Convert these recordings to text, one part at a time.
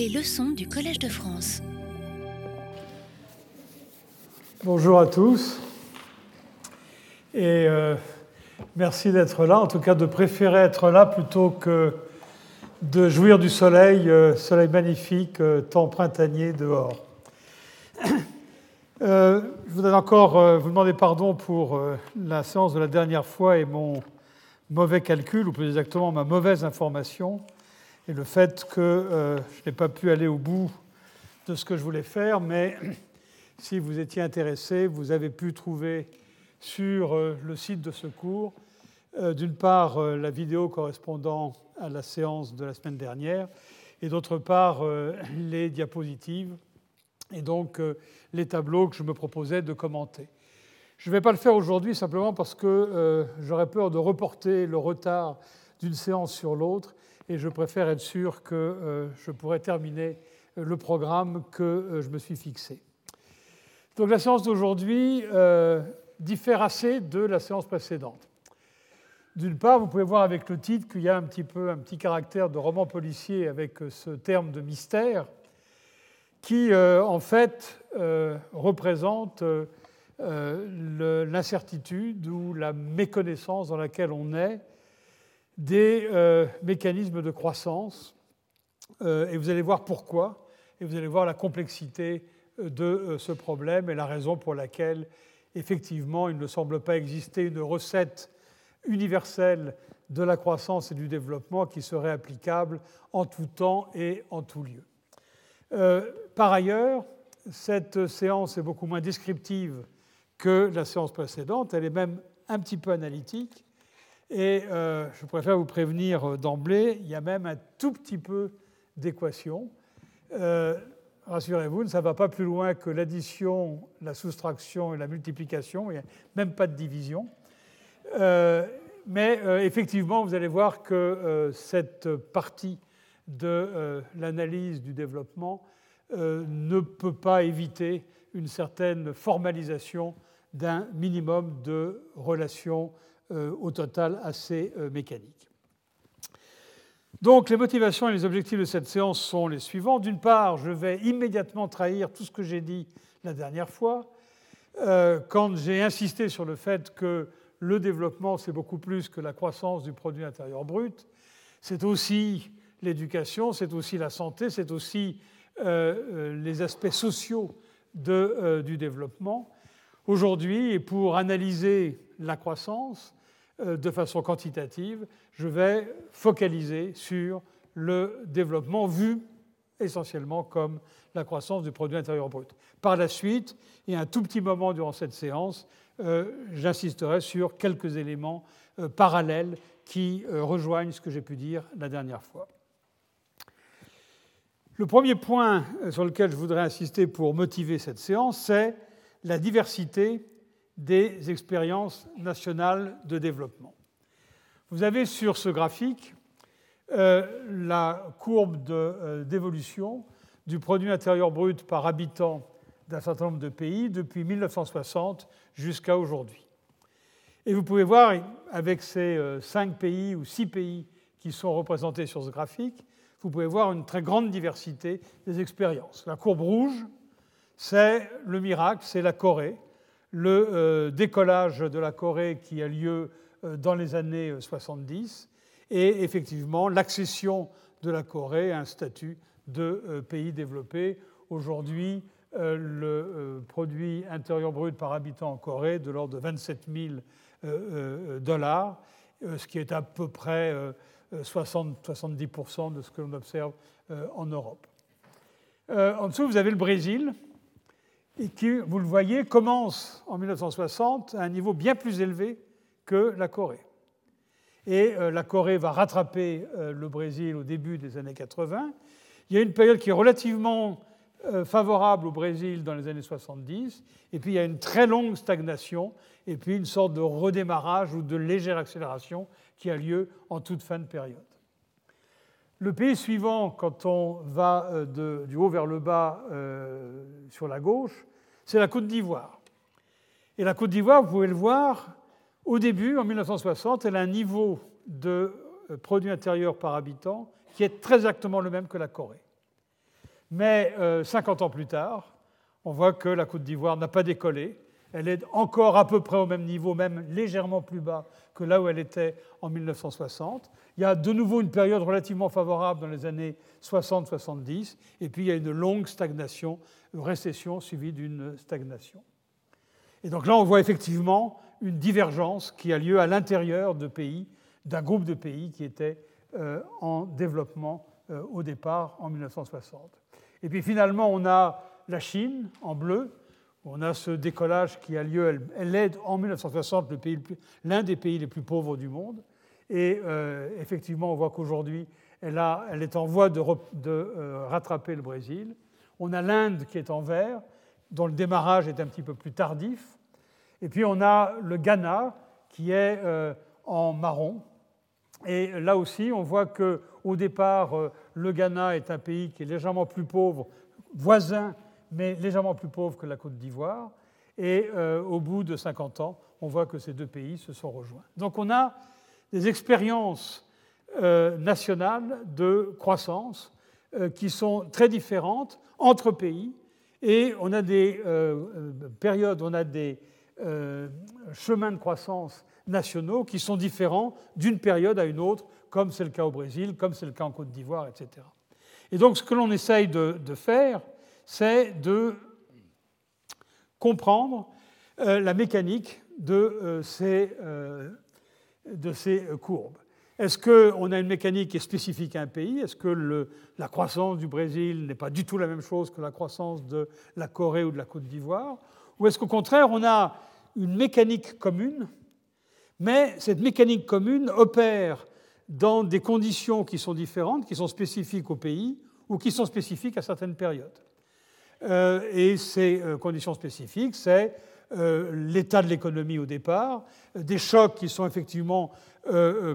Les leçons du Collège de France. Bonjour à tous. Et euh, merci d'être là, en tout cas de préférer être là plutôt que de jouir du soleil, euh, soleil magnifique, euh, temps printanier dehors. je voudrais encore vous demander pardon pour la séance de la dernière fois et mon mauvais calcul, ou plus exactement ma mauvaise information, et le fait que je n'ai pas pu aller au bout de ce que je voulais faire, mais si vous étiez intéressé, vous avez pu trouver sur le site de ce cours euh, d'une part euh, la vidéo correspondant à la séance de la semaine dernière, et d'autre part euh, les diapositives, et donc les tableaux que je me proposais de commenter. Je ne vais pas le faire aujourd'hui simplement parce que j'aurais peur de reporter le retard d'une séance sur l'autre, et je préfère être sûr que je pourrai terminer le programme que je me suis fixé. Donc la séance d'aujourd'hui diffère assez de la séance précédente. D'une part, vous pouvez voir avec le titre qu'il y a un petit peu un petit caractère de roman policier avec euh, ce terme de mystère qui, euh, en fait, euh, représente l'incertitude ou la méconnaissance dans laquelle on est des mécanismes de croissance. et vous allez voir pourquoi, et vous allez voir la complexité de ce problème et la raison pour laquelle, effectivement, il ne semble pas exister une recette universelle de la croissance et du développement qui serait applicable en tout temps et en tout lieu. Euh, par ailleurs, cette séance est beaucoup moins descriptive que la séance précédente, elle est même un petit peu analytique, et euh, je préfère vous prévenir d'emblée, il y a même un tout petit peu d'équations. Euh, rassurez-vous, ça ne va pas plus loin que l'addition, la soustraction et la multiplication, il n'y a même pas de division. Euh, mais euh, effectivement, vous allez voir que euh, cette partie de l'analyse du développement ne peut pas éviter une certaine formalisation d'un minimum de relations au total assez mécaniques. Donc les motivations et les objectifs de cette séance sont les suivants. D'une part, je vais immédiatement trahir tout ce que j'ai dit la dernière fois, quand j'ai insisté sur le fait que le développement, c'est beaucoup plus que la croissance du produit intérieur brut. C'est aussi l'éducation, c'est aussi la santé, c'est aussi euh, euh, les aspects sociaux euh, du développement. Aujourd'hui, et pour analyser la croissance de façon quantitative, je vais focaliser sur le développement vu essentiellement comme la croissance du produit intérieur brut. Par la suite, et un tout petit moment durant cette séance, euh, j'insisterai sur quelques éléments euh, parallèles qui euh, rejoignent ce que j'ai pu dire la dernière fois. Le premier point sur lequel je voudrais insister pour motiver cette séance, c'est la diversité des expériences nationales de développement. Vous avez sur ce graphique la courbe d'évolution du produit intérieur brut par habitant d'un certain nombre de pays depuis 1960 jusqu'à aujourd'hui. Et vous pouvez voir, avec ces euh, cinq pays ou six pays qui sont représentés sur ce graphique, vous pouvez voir une très grande diversité des expériences. La courbe rouge, c'est le miracle, c'est la Corée, le euh, décollage de la Corée qui a lieu euh, dans les années 70, et effectivement l'accession de la Corée à un statut de pays développé. Aujourd'hui, euh, le euh, produit intérieur brut par habitant en Corée de l'ordre de 27 000 euh, dollars, ce qui est à peu près 60-70% de ce que l'on observe en Europe. En dessous, vous avez le Brésil, et qui, vous le voyez, commence en 1960 à un niveau bien plus élevé que la Corée. Et la Corée va rattraper le Brésil au début des années 80. Il y a une période qui est relativement euh, favorable au Brésil dans les années 70, et puis il y a une très longue stagnation, et puis une sorte de redémarrage ou de légère accélération qui a lieu en toute fin de période. Le pays suivant, quand on va euh, du haut vers le bas euh, sur la gauche, c'est la Côte d'Ivoire. Et la Côte d'Ivoire, vous pouvez le voir, au début, en 1960, elle a un niveau de produit intérieur par habitant qui est très exactement le même que la Corée. Mais 50 ans plus tard, on voit que la Côte d'Ivoire n'a pas décollé. Elle est encore à peu près au même niveau, même légèrement plus bas que là où elle était en 1960. Il y a de nouveau une période relativement favorable dans les années 60-70, et puis il y a une longue stagnation, une récession suivie d'une stagnation. Et donc là, on voit effectivement une divergence qui a lieu à l'intérieur de pays, d'un groupe de pays qui étaient euh, en développement euh, au départ en 1960. Et puis finalement, on a la Chine en bleu. On a ce décollage qui a lieu. Elle, est en 1960 l'un des pays les plus pauvres du monde. Et euh, effectivement, on voit qu'aujourd'hui, elle, elle, est en voie de, de rattraper le Brésil. On a l'Inde qui est en vert, dont le démarrage est un petit peu plus tardif. Et puis on a le Ghana qui est euh, en marron. Et là aussi, on voit qu'au départ, euh, le Ghana est un pays qui est légèrement plus pauvre, voisin, mais légèrement plus pauvre que la Côte d'Ivoire. Et euh, au bout de 50 ans, on voit que ces deux pays se sont rejoints. Donc on a des expériences nationales de croissance qui sont très différentes entre pays. Et on a des périodes, on a des, euh, chemins de croissance nationaux qui sont différents d'une période à une autre, comme c'est le cas au Brésil, comme c'est le cas en Côte d'Ivoire, etc. Et donc ce que l'on essaye de, faire, c'est de comprendre euh, la mécanique de, euh, ces, de ces, courbes. Est-ce qu'on a une mécanique qui est spécifique à un pays? Est-ce que la croissance du Brésil n'est pas du tout la même chose que la croissance de la Corée ou de la Côte d'Ivoire? Ou est-ce qu'au contraire, on a une mécanique commune, mais cette mécanique commune opère dans des conditions qui sont différentes, qui sont spécifiques au pays ou qui sont spécifiques à certaines périodes? Euh, et ces euh, conditions spécifiques, c'est euh, l'état de l'économie au départ, des chocs qui sont effectivement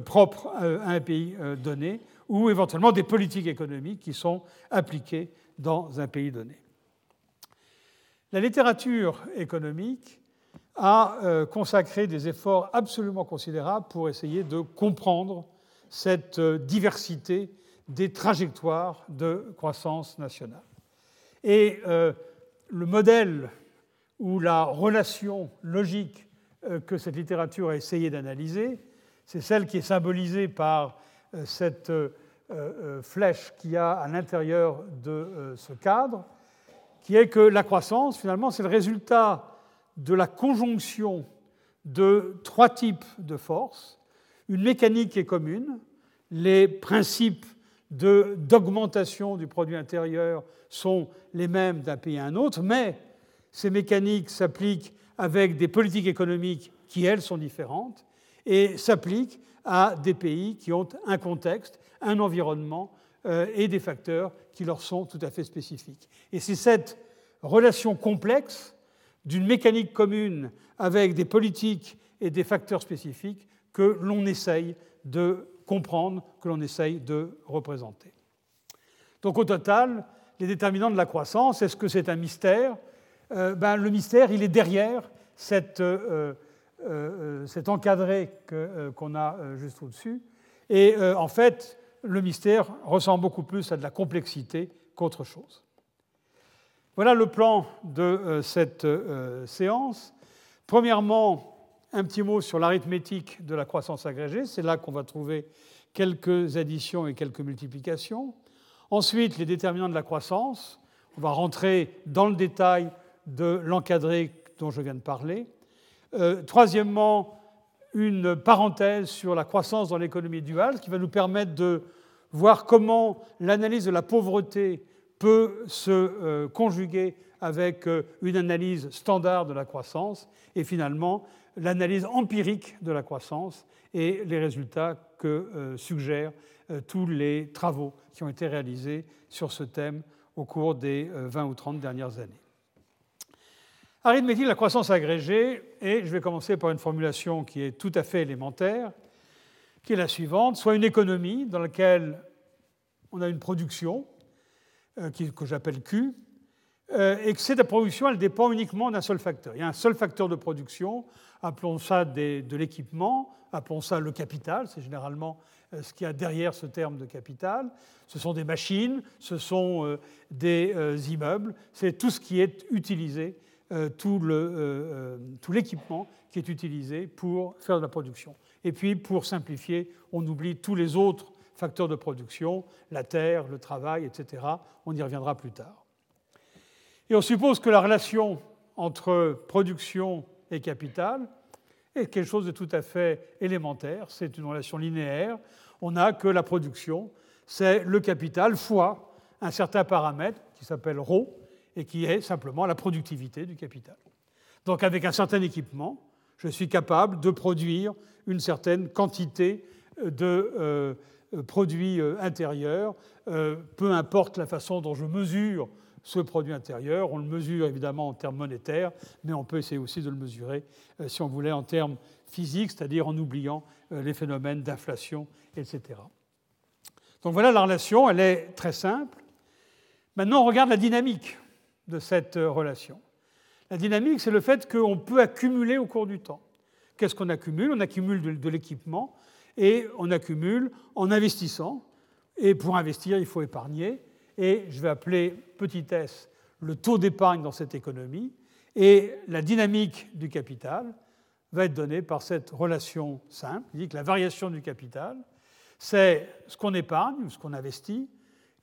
propres à un pays donné, ou éventuellement des politiques économiques qui sont appliquées dans un pays donné. La littérature économique a consacré des efforts absolument considérables pour essayer de comprendre cette diversité des trajectoires de croissance nationale. Et euh, le modèle ou la relation logique que cette littérature a essayé d'analyser, c'est celle qui est symbolisée par cette flèche qu'il y a à l'intérieur de ce cadre, qui est que la croissance, finalement, c'est le résultat de la conjonction de trois types de forces. Une mécanique est commune, les principes d'augmentation du produit intérieur sont les mêmes d'un pays à un autre, mais ces mécaniques s'appliquent avec des politiques économiques qui, elles, sont différentes et s'appliquent à des pays qui ont un contexte, un environnement euh, et des facteurs qui leur sont tout à fait spécifiques. Et c'est cette relation complexe d'une mécanique commune avec des politiques et des facteurs spécifiques que l'on essaye de comprendre, que l'on essaye de représenter. Donc au total, les déterminants de la croissance, est-ce que c'est un mystère? Euh, ben, Le mystère, il est derrière euh, euh, cet encadré qu'on a juste au-dessus. Et en fait, le mystère ressemble beaucoup plus à de la complexité qu'autre chose. Voilà le plan de cette séance. Premièrement, un petit mot sur l'arithmétique de la croissance agrégée. C'est là qu'on va trouver quelques additions et quelques multiplications. Ensuite, les déterminants de la croissance. On va rentrer dans le détail de l'encadré dont je viens de parler. Euh, troisièmement, une parenthèse sur la croissance dans l'économie duale, qui va nous permettre de voir comment l'analyse de la pauvreté peut se euh, conjuguer avec euh, une analyse standard de la croissance et finalement l'analyse empirique de la croissance et les résultats que euh, suggèrent tous les travaux qui ont été réalisés sur ce thème au cours des 20 ou 30 dernières années. Arithmétique de la croissance agrégée, et je vais commencer par une formulation qui est tout à fait élémentaire, qui est la suivante, soit une économie dans laquelle on a une production, euh, que j'appelle Q, euh, et que cette production, elle dépend uniquement d'un seul facteur. Il y a un seul facteur de production, appelons ça de l'équipement, appelons ça le capital, c'est généralement ce qu'il y a derrière ce terme de capital. Ce sont des machines, ce sont des immeubles, c'est tout ce qui est utilisé, tout l'équipement qui est utilisé pour faire de la production. Et puis, pour simplifier, on oublie tous les autres facteurs de production, la terre, le travail, etc. On y reviendra plus tard. Et on suppose que la relation entre production et capital est quelque chose de tout à fait élémentaire. C'est une relation linéaire. On n'a que la production, c'est le capital fois un certain paramètre qui s'appelle ρ et qui est simplement la productivité du capital. Donc avec un certain équipement, je suis capable de produire une certaine quantité de euh, produits euh, intérieurs, euh, peu importe la façon dont je mesure ce produit intérieur. On le mesure évidemment en termes monétaires, mais on peut essayer aussi de le mesurer, si on voulait, en termes physiques, c'est-à-dire en oubliant les phénomènes d'inflation, etc. Donc voilà la relation, elle est très simple. Maintenant, on regarde la dynamique de cette relation. La dynamique, c'est le fait qu'on peut accumuler au cours du temps. Qu'est-ce qu'on accumule? On accumule de, l'équipement et on accumule en investissant. Et pour investir, il faut épargner. Et je vais appeler petit s le taux d'épargne dans cette économie. Et la dynamique du capital va être donnée par cette relation simple. Il dit que la variation du capital, c'est ce qu'on épargne ou ce qu'on investit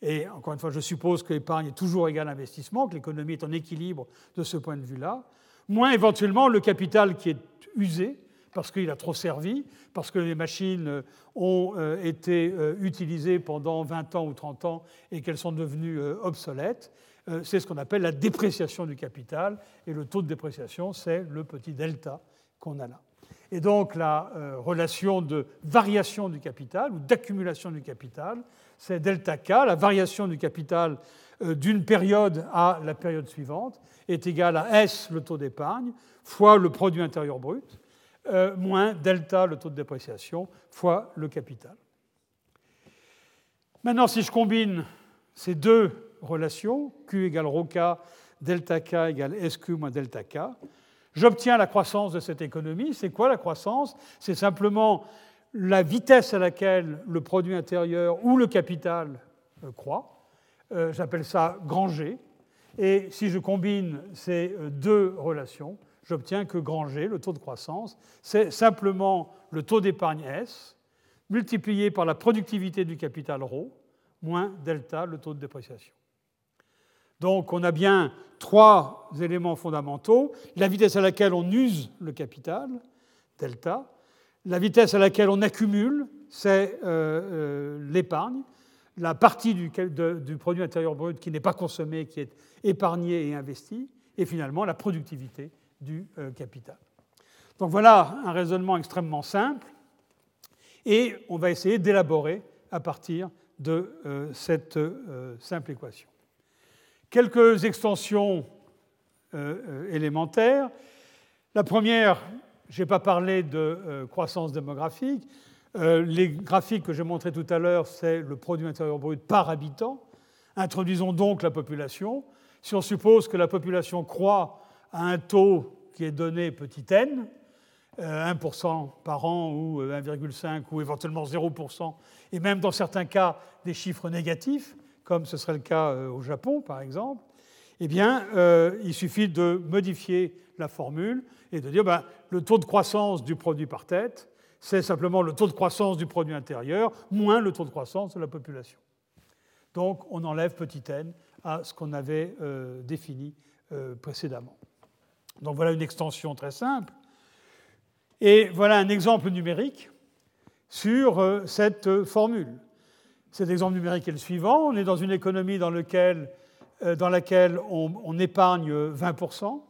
et encore une fois, je suppose que l'épargne est toujours égale à l'investissement, que l'économie est en équilibre de ce point de vue-là, moins éventuellement le capital qui est usé, parce qu'il a trop servi, parce que les machines ont euh, été euh, utilisées pendant 20 ans ou 30 ans et qu'elles sont devenues euh, obsolètes. C'est ce qu'on appelle la dépréciation du capital, et le taux de dépréciation, c'est le petit delta qu'on a là. Et donc la relation de variation du capital ou d'accumulation du capital, c'est delta K, la variation du capital euh, d'une période à la période suivante, est égale à S, le taux d'épargne, fois le produit intérieur brut, euh, moins delta, le taux de dépréciation, fois le capital. Maintenant, si je combine ces deux relations, Q égale ρ K, delta K égale SQ moins delta K, j'obtiens la croissance de cette économie. C'est quoi la croissance? C'est simplement la vitesse à laquelle le produit intérieur ou le capital euh, croît. Euh, j'appelle ça grand G. Et si je combine ces deux relations, j'obtiens que G, le taux de croissance, c'est simplement le taux d'épargne S multiplié par la productivité du capital ρ moins delta, le taux de dépréciation. Donc on a bien trois éléments fondamentaux. La vitesse à laquelle on use le capital, delta, la vitesse à laquelle on accumule, c'est euh, euh, l'épargne, la partie du, produit intérieur brut qui n'est pas consommée, qui est épargnée et investie, et finalement la productivité du euh, capital. Donc voilà un raisonnement extrêmement simple, et on va essayer d'élaborer à partir de cette simple équation. Quelques extensions élémentaires. La première, je n'ai pas parlé de euh, croissance démographique. Euh, les graphiques que j'ai montrés tout à l'heure, c'est le produit intérieur brut par habitant. Introduisons donc la population. Si on suppose que la population croît à un taux qui est donné petit n, 1% euh, par an ou 1,5% ou éventuellement 0%, et même dans certains cas des chiffres négatifs, comme ce serait le cas au Japon par exemple, eh bien, il suffit de modifier la formule et de dire ben, le taux de croissance du produit par tête, c'est simplement le taux de croissance du produit intérieur moins le taux de croissance de la population. Donc on enlève petit n à ce qu'on avait euh, défini euh, précédemment. Donc voilà une extension très simple. Et voilà un exemple numérique sur euh, cette formule. Cet exemple numérique est le suivant. On est dans une économie dans, dans laquelle on, on épargne 20%.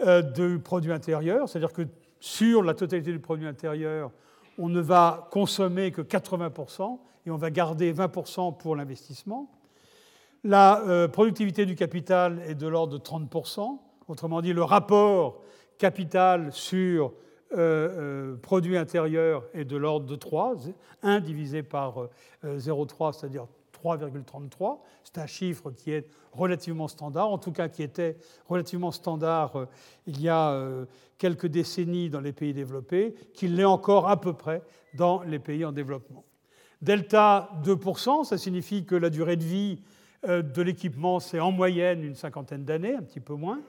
Euh, du produit intérieur, c'est-à-dire que sur la totalité du produit intérieur, on ne va consommer que 80% et on va garder 20% pour l'investissement. La euh, productivité du capital est de l'ordre de 30%, autrement dit le rapport capital sur euh, produit intérieur est de l'ordre de 3, 1 divisé par 0,3, c'est-à-dire 3,33. C'est un chiffre qui est relativement standard, en tout cas qui était relativement standard euh, il y a euh, quelques décennies dans les pays développés, qu'il l'est encore à peu près dans les pays en développement. Delta 2%, ça signifie que la durée de vie euh, de l'équipement, c'est en moyenne une cinquantaine d'années, un petit peu moins.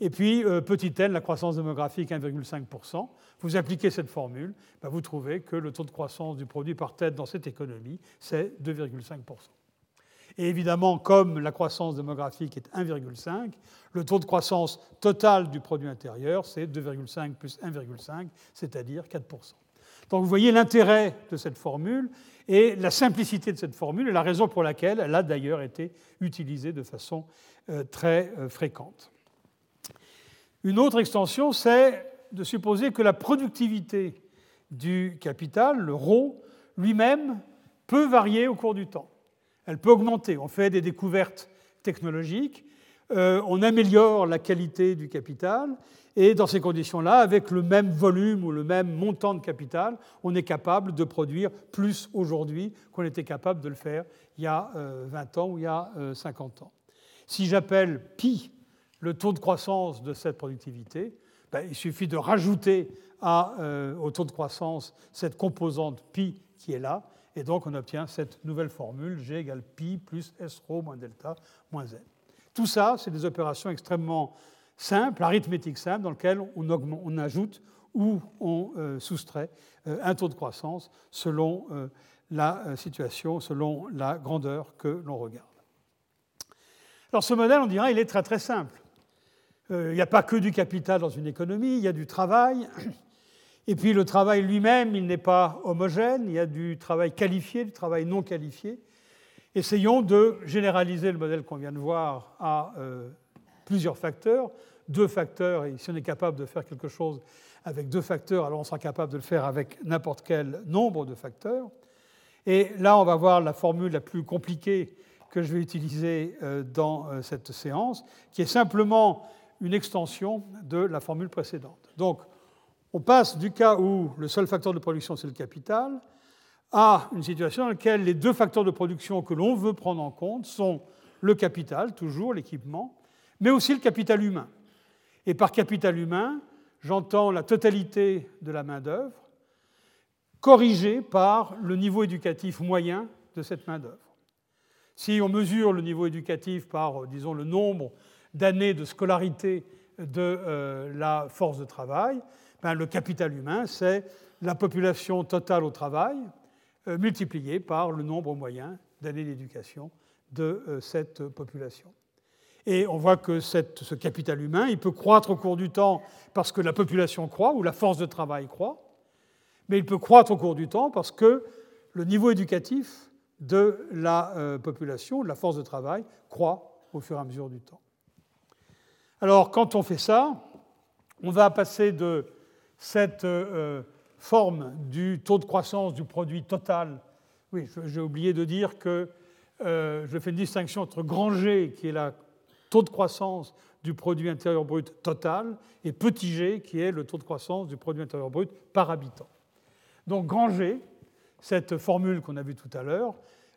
Et puis, petit n, la croissance démographique, 1,5%. Vous appliquez cette formule, ben, vous trouvez que le taux de croissance du produit par tête dans cette économie, c'est 2,5%. Et évidemment, comme la croissance démographique est 1,5, le taux de croissance total du produit intérieur, c'est 2,5 plus 1,5, c'est-à-dire 4%. Donc vous voyez l'intérêt de cette formule et la simplicité de cette formule et la raison pour laquelle elle a d'ailleurs été utilisée de façon euh, très euh, fréquente. Une autre extension, c'est de supposer que la productivité du capital, le rho, lui-même, peut varier au cours du temps. Elle peut augmenter. On fait des découvertes technologiques, euh, on améliore la qualité du capital, et dans ces conditions-là, avec le même volume ou le même montant de capital, on est capable de produire plus aujourd'hui qu'on était capable de le faire il y a 20 euh, ans ou il y a 50 euh, ans. Si j'appelle pi le taux de croissance de cette productivité, ben, il suffit de rajouter euh, au taux de croissance cette composante pi qui est là, et donc on obtient cette nouvelle formule, G égale pi plus S rho moins delta moins N. Tout ça, c'est des opérations extrêmement simples, arithmétiques simples, dans lesquelles on, ajoute ou on euh, soustrait euh, un taux de croissance selon la situation, selon la grandeur que l'on regarde. Alors ce modèle, on dirait, il est très très simple. Euh, il n'y a pas que du capital dans une économie, il y a du travail. Et puis le travail lui-même, il n'est pas homogène, il y a du travail qualifié, du travail non qualifié. Essayons de généraliser le modèle qu'on vient de voir à euh, plusieurs facteurs. Deux facteurs, et si on est capable de faire quelque chose avec deux facteurs, alors on sera capable de le faire avec n'importe quel nombre de facteurs. Et là, on va voir la formule la plus compliquée que je vais utiliser euh, dans cette séance, qui est simplement une extension de la formule précédente. Donc, on passe du cas où le seul facteur de production, c'est le capital, à une situation dans laquelle les deux facteurs de production que l'on veut prendre en compte sont le capital, toujours l'équipement, mais aussi le capital humain. Et par capital humain, j'entends la totalité de la main-d'œuvre, corrigée par le niveau éducatif moyen de cette main-d'œuvre. Si on mesure le niveau éducatif par, disons, le nombre d'années de scolarité de euh, la force de travail, ben, le capital humain, c'est la population totale au travail euh, multipliée par le nombre moyen d'années d'éducation de euh, cette population. Et on voit que ce capital humain, il peut croître au cours du temps parce que la population croît ou la force de travail croît, mais il peut croître au cours du temps parce que le niveau éducatif de la population, de la force de travail, croît au fur et à mesure du temps. Alors, quand on fait ça, on va passer de cette euh, forme du taux de croissance du produit total. Oui, j'ai oublié de dire que euh, je fais une distinction entre grand G, qui est le taux de croissance du produit intérieur brut total, et petit g, qui est le taux de croissance du produit intérieur brut par habitant. Donc grand G, cette formule qu'on a vue tout à l'heure,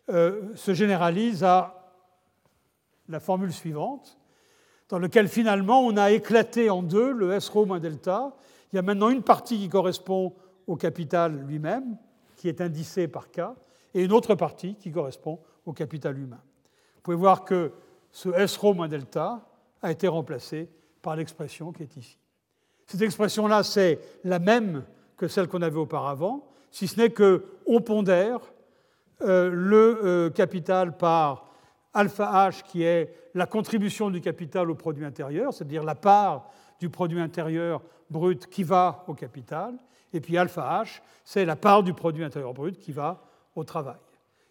euh, se généralise à la formule suivante dans lequel finalement on a éclaté en deux le S rho moins delta. Il y a maintenant une partie qui correspond au capital lui-même, qui est indicée par K, et une autre partie qui correspond au capital humain. Vous pouvez voir que ce S rho moins delta a été remplacé par l'expression qui est ici. Cette expression-là, c'est la même que celle qu'on avait auparavant, si ce n'est qu'on pondère euh, le euh, capital par alpha H qui est la contribution du capital au produit intérieur, c'est-à-dire la part du produit intérieur brut qui va au capital, et puis alpha H, c'est la part du produit intérieur brut qui va au travail.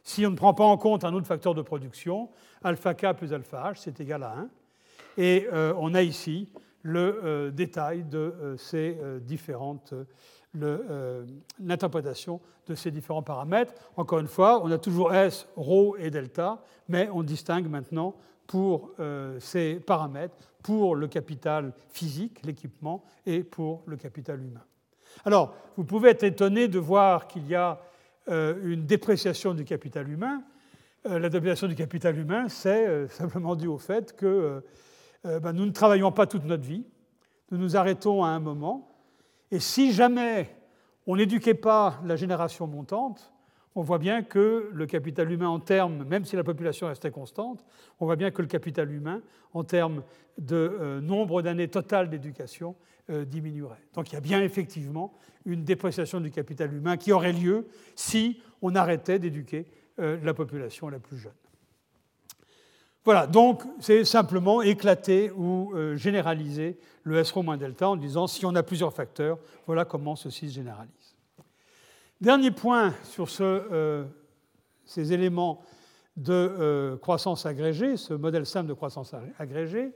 Si on ne prend pas en compte un autre facteur de production, alpha K plus alpha H, c'est égal à 1. Et euh, on a ici le euh, détail de euh, ces différentes l'interprétation de ces différents paramètres. Encore une fois, on a toujours S, ρ et delta, mais on distingue maintenant pour euh, ces paramètres, pour le capital physique, l'équipement, et pour le capital humain. Alors, vous pouvez être étonné de voir qu'il y a euh, une dépréciation du capital humain. la domination du capital humain, c'est simplement dû au fait que ben, nous ne travaillons pas toute notre vie, nous nous arrêtons à un moment, et si jamais on n'éduquait pas la génération montante, on voit bien que le capital humain en termes, même si la population restait constante, on voit bien que le capital humain en termes de euh, nombre d'années totales d'éducation euh, diminuerait. Donc il y a bien effectivement une dépréciation du capital humain qui aurait lieu si on arrêtait d'éduquer euh, la population la plus jeune. Voilà, donc c'est simplement éclater ou généraliser le S moins delta en disant si on a plusieurs facteurs, voilà comment ceci se généralise. Dernier point sur euh, ces éléments de euh, croissance agrégée, ce modèle simple de croissance agrégée,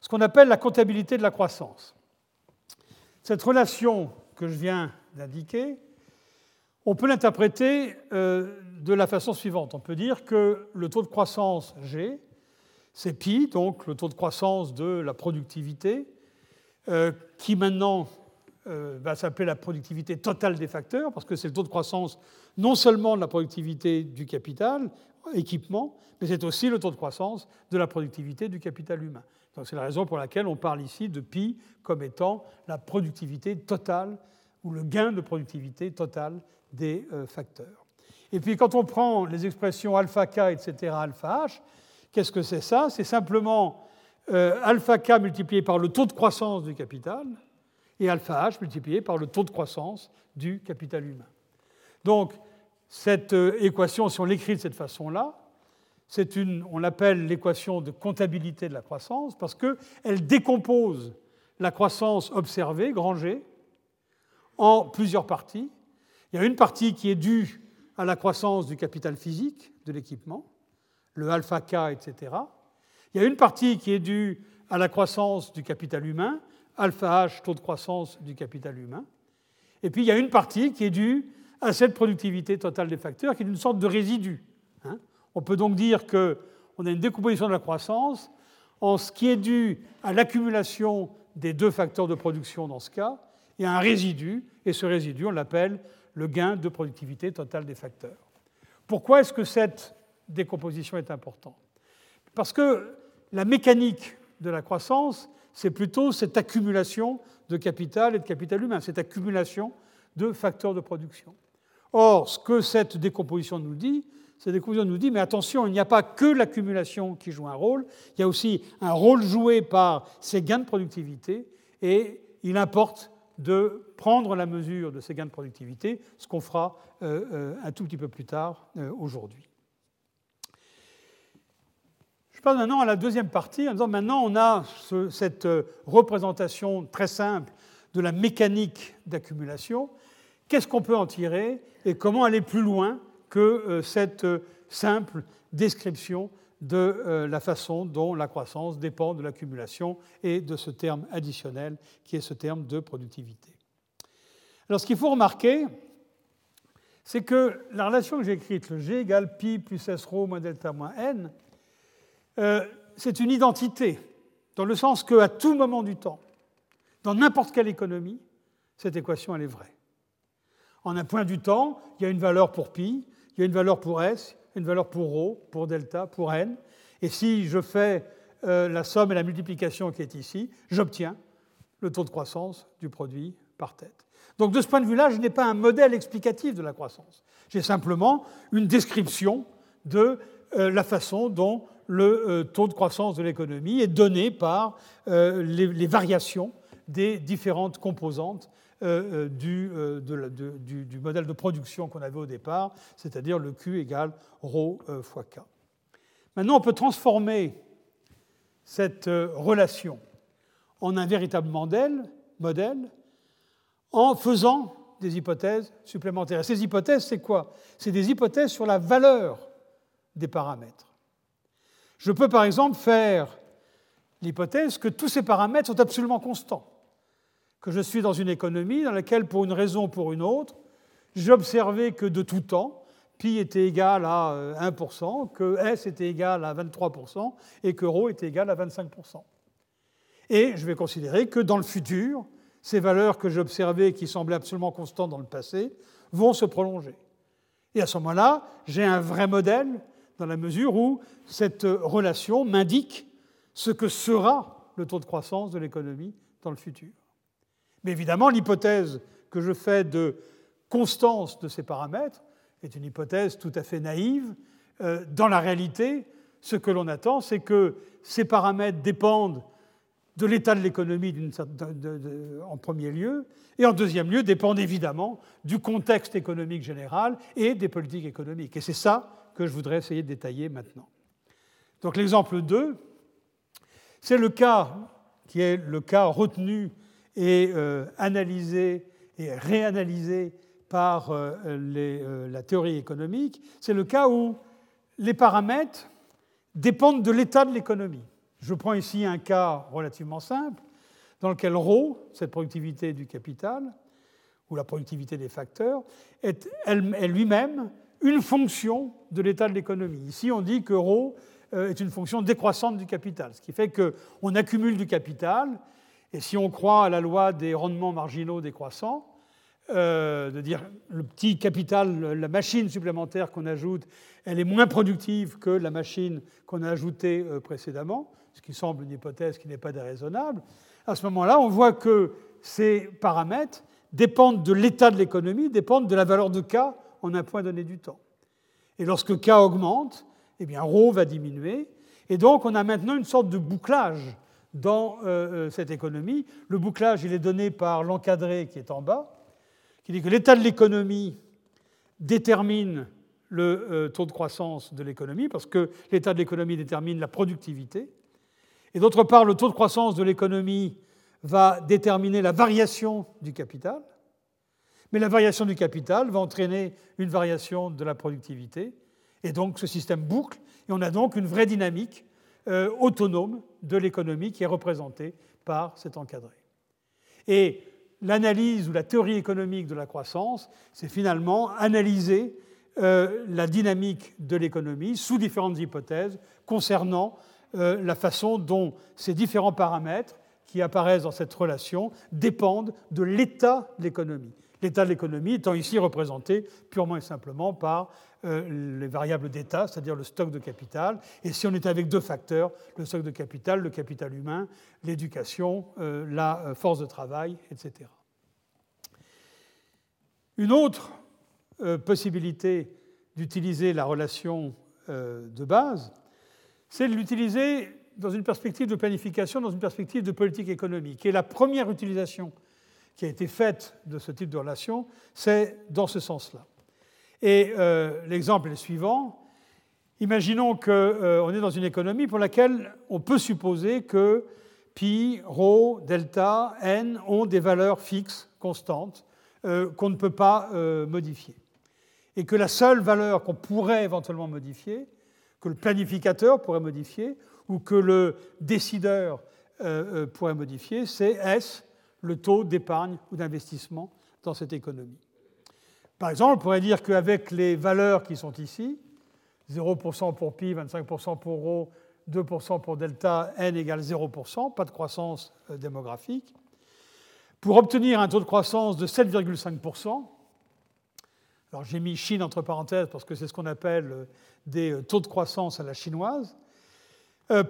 ce qu'on appelle la comptabilité de la croissance. Cette relation que je viens d'indiquer, on peut l'interpréter euh, de la façon suivante. On peut dire que le taux de croissance G, c'est pi, donc le taux de croissance de la productivité, qui maintenant euh, va s'appeler la productivité totale des facteurs, parce que c'est le taux de croissance non seulement de la productivité du capital, équipement, mais c'est aussi le taux de croissance de la productivité du capital humain. Donc c'est la raison pour laquelle on parle ici de pi comme étant la productivité totale ou le gain de productivité totale des euh, facteurs. Et puis quand on prend les expressions alpha k, etc., alpha h, qu'est-ce que c'est ça? C'est simplement euh, alpha k multiplié par le taux de croissance du capital, et alpha h multiplié par le taux de croissance du capital humain. Donc, cette euh, équation, si on l'écrit de cette façon-là, c'est une, on l'appelle l'équation de comptabilité de la croissance parce qu'elle décompose la croissance observée, grand G, en plusieurs parties. Il y a une partie qui est due à la croissance du capital physique de l'équipement, le alpha K, etc. Il y a une partie qui est due à la croissance du capital humain, alpha H, taux de croissance du capital humain. Et puis il y a une partie qui est due à cette productivité totale des facteurs, qui est une sorte de résidu. Hein. On peut donc dire qu'on a une décomposition de la croissance en ce qui est dû à l'accumulation des deux facteurs de production dans ce cas, et un résidu, et ce résidu, on l'appelle le gain de productivité totale des facteurs. Pourquoi est-ce que cette décomposition est importante Parce que la mécanique de la croissance c'est plutôt cette accumulation de capital et de capital humain, cette accumulation de facteurs de production. Or, ce que cette décomposition nous dit, cette décomposition nous dit, mais attention, il n'y a pas que l'accumulation qui joue un rôle, il y a aussi un rôle joué par ces gains de productivité, et il importe de prendre la mesure de ces gains de productivité, ce qu'on fera euh, euh, un tout petit peu plus tard euh, aujourd'hui. Je passe maintenant à la deuxième partie en disant maintenant on a cette euh, représentation très simple de la mécanique d'accumulation. Qu'est-ce qu'on peut en tirer et comment aller plus loin que euh, cette euh, simple description de la façon dont la croissance dépend de l'accumulation et de ce terme additionnel qui est ce terme de productivité. Alors ce qu'il faut remarquer, c'est que la relation que j'ai écrite, le G égale pi plus S rho moins delta moins n, euh, c'est une identité, dans le sens qu'à tout moment du temps, dans n'importe quelle économie, cette équation, elle est vraie. En un point du temps, il y a une valeur pour pi, il y a une valeur pour s, une valeur pour rho, pour delta, pour n. Et si je fais euh, la somme et la multiplication qui est ici, j'obtiens le taux de croissance du produit par tête. Donc de ce point de vue-là, je n'ai pas un modèle explicatif de la croissance. J'ai simplement une description de euh, la façon dont le euh, taux de croissance de l'économie est donné par euh, les, variations des différentes composantes euh, du, modèle de production qu'on avait au départ, c'est-à-dire le Q égale ρ fois K. Maintenant, on peut transformer cette relation en un véritable modèle, modèle en faisant des hypothèses supplémentaires. Ces hypothèses, c'est quoi? C'est des hypothèses sur la valeur des paramètres. Je peux par exemple faire l'hypothèse que tous ces paramètres sont absolument constants, que je suis dans une économie dans laquelle, pour une raison ou pour une autre, j'ai observé que de tout temps, pi était égal à 1%, euh, que s était égal à 23% et que ρ était égal à 25%. Et je vais considérer que dans le futur, ces valeurs que j'ai observées qui semblaient absolument constantes dans le passé vont se prolonger. Et à ce moment-là, j'ai un vrai modèle dans la mesure où cette relation m'indique ce que sera le taux de croissance de l'économie dans le futur. Mais évidemment, l'hypothèse que je fais de constance de ces paramètres est une hypothèse tout à fait naïve. Euh, dans la réalité, ce que l'on attend, c'est que ces paramètres dépendent de l'état de l'économie en premier lieu, et en deuxième lieu dépendent évidemment du contexte économique général et des politiques économiques. Et c'est ça que je voudrais essayer de détailler maintenant. Donc l'exemple 2, c'est le cas qui est le cas retenu et euh, analysé et réanalysé par euh, euh, la théorie économique, c'est le cas où les paramètres dépendent de l'état de l'économie. Je prends ici un cas relativement simple, dans lequel ρ, cette productivité du capital, ou la productivité des facteurs, est elle, lui-même une fonction de l'état de l'économie. Ici, on dit que euh, est une fonction décroissante du capital, ce qui fait qu'on accumule du capital, et si on croit à la loi des rendements marginaux décroissants, euh, de dire le petit capital, la machine supplémentaire qu'on ajoute, elle est moins productive que la machine qu'on a ajoutée euh, précédemment, ce qui semble une hypothèse qui n'est pas déraisonnable. À ce moment-là, on voit que ces paramètres dépendent de l'état de l'économie, dépendent de la valeur de K en un point donné du temps. Et lorsque K augmente, eh bien ρ va diminuer. Et donc on a maintenant une sorte de bouclage dans euh, cette économie. Le bouclage, il est donné par l'encadré qui est en bas qui dit que l'état de l'économie détermine le euh, taux de croissance de l'économie, parce que l'état de l'économie détermine la productivité. Et d'autre part, le taux de croissance de l'économie va déterminer la variation du capital. Mais la variation du capital va entraîner une variation de la productivité. Et donc ce système boucle, et on a donc une vraie dynamique euh, autonome de l'économie qui est représentée par cet encadré. Et l'analyse ou la théorie économique de la croissance, c'est finalement analyser euh, la dynamique de l'économie sous différentes hypothèses concernant euh, la façon dont ces différents paramètres qui apparaissent dans cette relation dépendent de l'état de l'économie. L'état de l'économie étant ici représenté purement et simplement par euh, les variables d'état, c'est-à-dire le stock de capital. Et si on est avec deux facteurs, le stock de capital, le capital humain, l'éducation, euh, la euh, force de travail, etc. Une autre possibilité d'utiliser la relation de base, c'est de l'utiliser dans une perspective de planification, dans une perspective de politique économique. Et la première utilisation qui a été faite de ce type de relation, c'est dans ce sens-là. Et euh, l'exemple est le suivant. Imaginons qu'on euh, est dans une économie pour laquelle on peut supposer que pi, rho, delta, n ont des valeurs fixes, constantes, euh, qu'on ne peut pas modifier. Et que la seule valeur qu'on pourrait éventuellement modifier, que le planificateur pourrait modifier, ou que le décideur pourrait modifier, c'est S, le taux d'épargne ou d'investissement dans cette économie. Par exemple, on pourrait dire qu'avec les valeurs qui sont ici, 0% pour pi, 25% pour rho, 2% pour delta, n égale 0%, pas de croissance euh, démographique. Pour obtenir un taux de croissance de 7,5%, alors j'ai mis Chine entre parenthèses parce que c'est ce qu'on appelle euh, des euh, taux de croissance à la chinoise,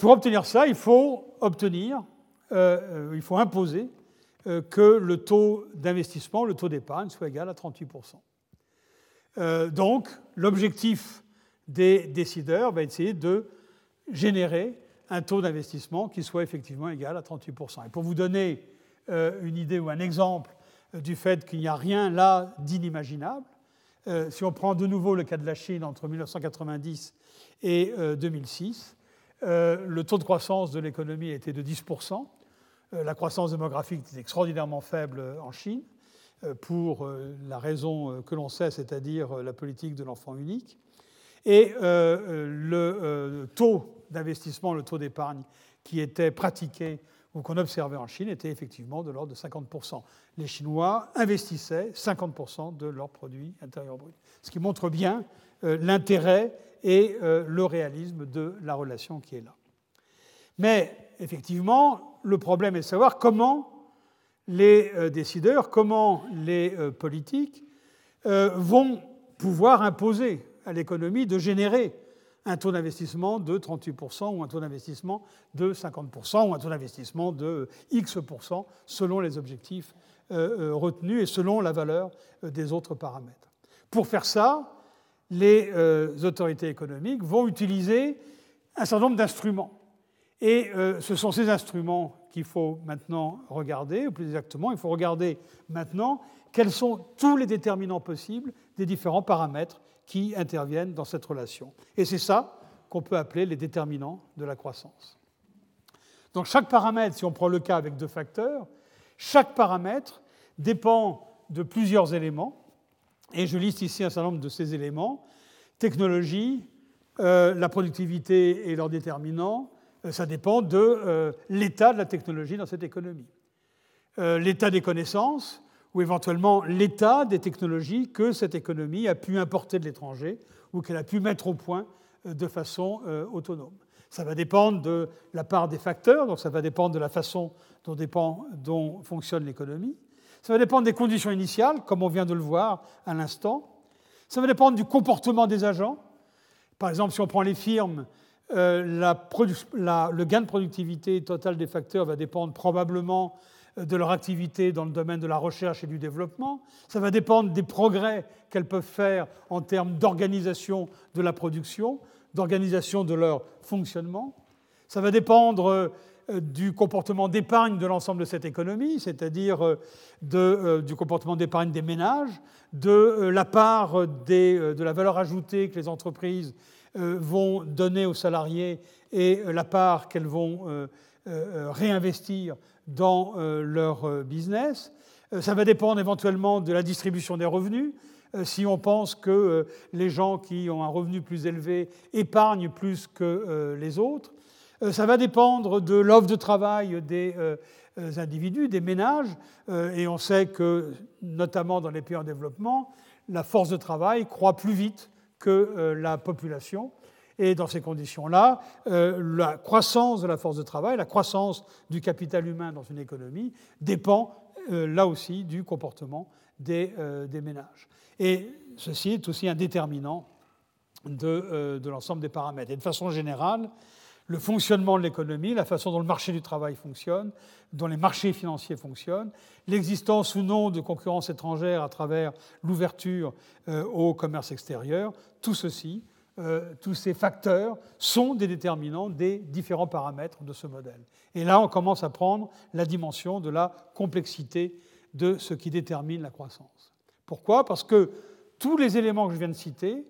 pour obtenir ça, il faut obtenir, il faut imposer que le taux d'investissement, le taux d'épargne, soit égal à 38%. Euh, donc, l'objectif des décideurs va essayer de générer un taux d'investissement qui soit effectivement égal à 38%. Et pour vous donner euh, une idée ou un exemple du fait qu'il n'y a rien là d'inimaginable, si on prend de nouveau le cas de la Chine entre 1990 et 2006, le taux de croissance de l'économie était de 10%, euh, la croissance démographique est extraordinairement faible en Chine, euh, pour euh, la raison que l'on sait, c'est-à-dire la politique de l'enfant unique. Et le taux d'investissement, le taux d'épargne qui était pratiqué ou qu'on observait en Chine était effectivement de l'ordre de 50%. Les Chinois investissaient 50% de leur produit intérieur brut. Ce qui montre bien l'intérêt et le réalisme de la relation qui est là. Mais effectivement, le problème est de savoir comment les euh, décideurs, comment les euh, politiques euh, vont pouvoir imposer à l'économie de générer un taux d'investissement de 38% ou un taux d'investissement de 50% ou un taux d'investissement de X% selon les objectifs retenus et selon la valeur des autres paramètres. Pour faire ça, les autorités économiques vont utiliser un certain nombre d'instruments. Et ce sont ces instruments qu'il faut maintenant regarder, ou plus exactement, il faut regarder maintenant quels sont tous les déterminants possibles des différents paramètres qui interviennent dans cette relation. Et c'est ça qu'on peut appeler les déterminants de la croissance. Donc chaque paramètre, si on prend le cas avec deux facteurs, chaque paramètre dépend de plusieurs éléments, et je liste ici un certain nombre de ces éléments. Technologie, euh, la productivité et leurs déterminants, euh, ça dépend de euh, l'état de la technologie dans cette économie. l'état des connaissances, ou éventuellement l'état des technologies que cette économie a pu importer de l'étranger ou qu'elle a pu mettre au point euh, de façon euh, autonome. Ça va dépendre de la part des facteurs, donc ça va dépendre de la façon dont fonctionne l'économie. Ça va dépendre des conditions initiales, comme on vient de le voir à l'instant. Ça va dépendre du comportement des agents. Par exemple, si on prend les firmes, euh, le gain de productivité total des facteurs va dépendre probablement de leur activité dans le domaine de la recherche et du développement. Ça va dépendre des progrès qu'elles peuvent faire en termes d'organisation de la production, d'organisation de leur fonctionnement. Ça va dépendre euh, du comportement d'épargne de l'ensemble de cette économie, c'est-à-dire euh, euh, du comportement d'épargne des ménages, de la part de la valeur ajoutée que les entreprises vont donner aux salariés et la part qu'elles vont réinvestir dans euh, leur euh, business. Euh, ça va dépendre éventuellement de la distribution des revenus. Si on pense que les gens qui ont un revenu plus élevé épargnent plus que les autres, ça va dépendre de l'offre de travail des individus, des ménages, et on sait que, notamment dans les pays en développement, la force de travail croît plus vite que la population. Et dans ces conditions-là, euh, la croissance de la force de travail, la croissance du capital humain dans une économie dépend euh, là aussi du comportement des, euh, ménages. Et ceci est aussi un déterminant de l'ensemble des paramètres. Et de façon générale, le fonctionnement de l'économie, la façon dont le marché du travail fonctionne, dont les marchés financiers fonctionnent, l'existence ou non de concurrence étrangère à travers l'ouverture au commerce extérieur, tout ceci euh, tous ces facteurs sont des déterminants des différents paramètres de ce modèle. Et là, on commence à prendre la dimension de la complexité de ce qui détermine la croissance. Pourquoi? Parce que tous les éléments que je viens de citer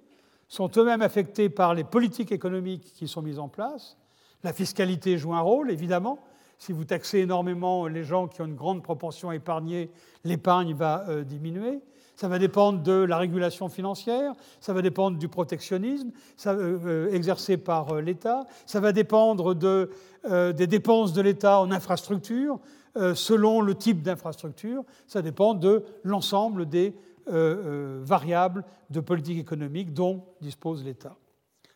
sont eux-mêmes affectés par les politiques économiques qui sont mises en place. La fiscalité joue un rôle, évidemment. Si vous taxez énormément les gens qui ont une grande propension à épargner, l'épargne va euh, diminuer ça va dépendre de la régulation financière, ça va dépendre du protectionnisme euh, euh, exercé par l'État, ça va dépendre de, des dépenses de l'État en infrastructure, selon le type d'infrastructure, ça dépend de l'ensemble des variables de politique économique dont dispose l'État.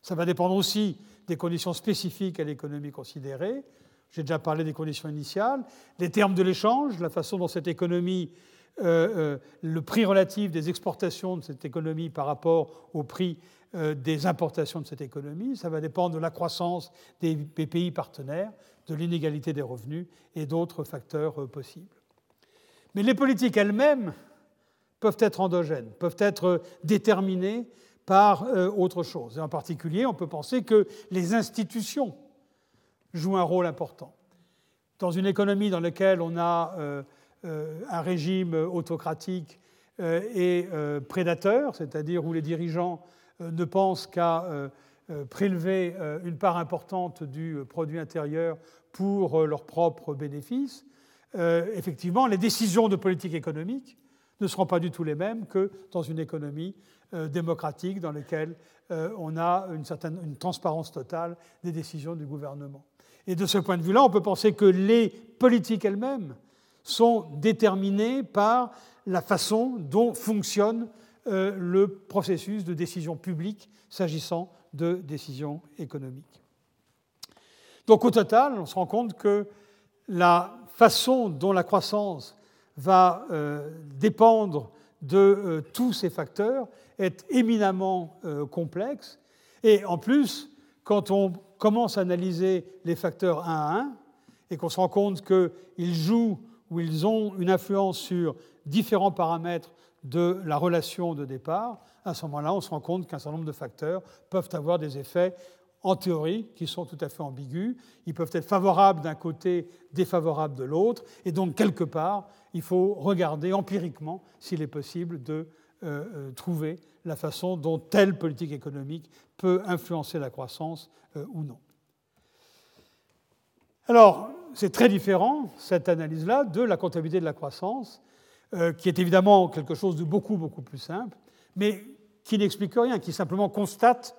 Ça va dépendre aussi des conditions spécifiques à l'économie considérée. J'ai déjà parlé des conditions initiales, les termes de l'échange, la façon dont cette économie euh, euh, le prix relatif des exportations de cette économie par rapport au prix euh, des importations de cette économie. Ça va dépendre de la croissance des pays partenaires, de l'inégalité des revenus et d'autres facteurs possibles. Mais les politiques elles-mêmes peuvent être endogènes, peuvent être déterminées par autre chose. Et en particulier, on peut penser que les institutions jouent un rôle important. Dans une économie dans laquelle on a euh, un régime autocratique euh, et euh, prédateur, c'est-à-dire où les dirigeants ne pensent qu'à prélever une part importante du produit intérieur pour leurs propres bénéfices, effectivement, les décisions de politique économique ne seront pas du tout les mêmes que dans une économie démocratique dans laquelle on a une, certaine, une transparence totale des décisions du gouvernement. Et de ce point de vue-là, on peut penser que les politiques elles-mêmes sont déterminés par la façon dont fonctionne euh, le processus de décision publique s'agissant de décisions économiques. Donc au total, on se rend compte que la façon dont la croissance va euh, dépendre de euh, tous ces facteurs est éminemment complexe et en plus, quand on commence à analyser les facteurs un à un et qu'on se rend compte qu'ils jouent ou ils ont une influence sur différents paramètres de la relation de départ, à ce moment-là, on se rend compte qu'un certain nombre de facteurs peuvent avoir des effets en théorie, qui sont tout à fait ambigus. Ils peuvent être favorables d'un côté, défavorables de l'autre. Et donc, quelque part, il faut regarder empiriquement s'il est possible de euh, euh, trouver la façon dont telle politique économique peut influencer la croissance euh, ou non. Alors, c'est très différent, cette analyse-là, de la comptabilité de la croissance, qui est évidemment quelque chose de beaucoup, beaucoup plus simple, mais qui n'explique rien, qui simplement constate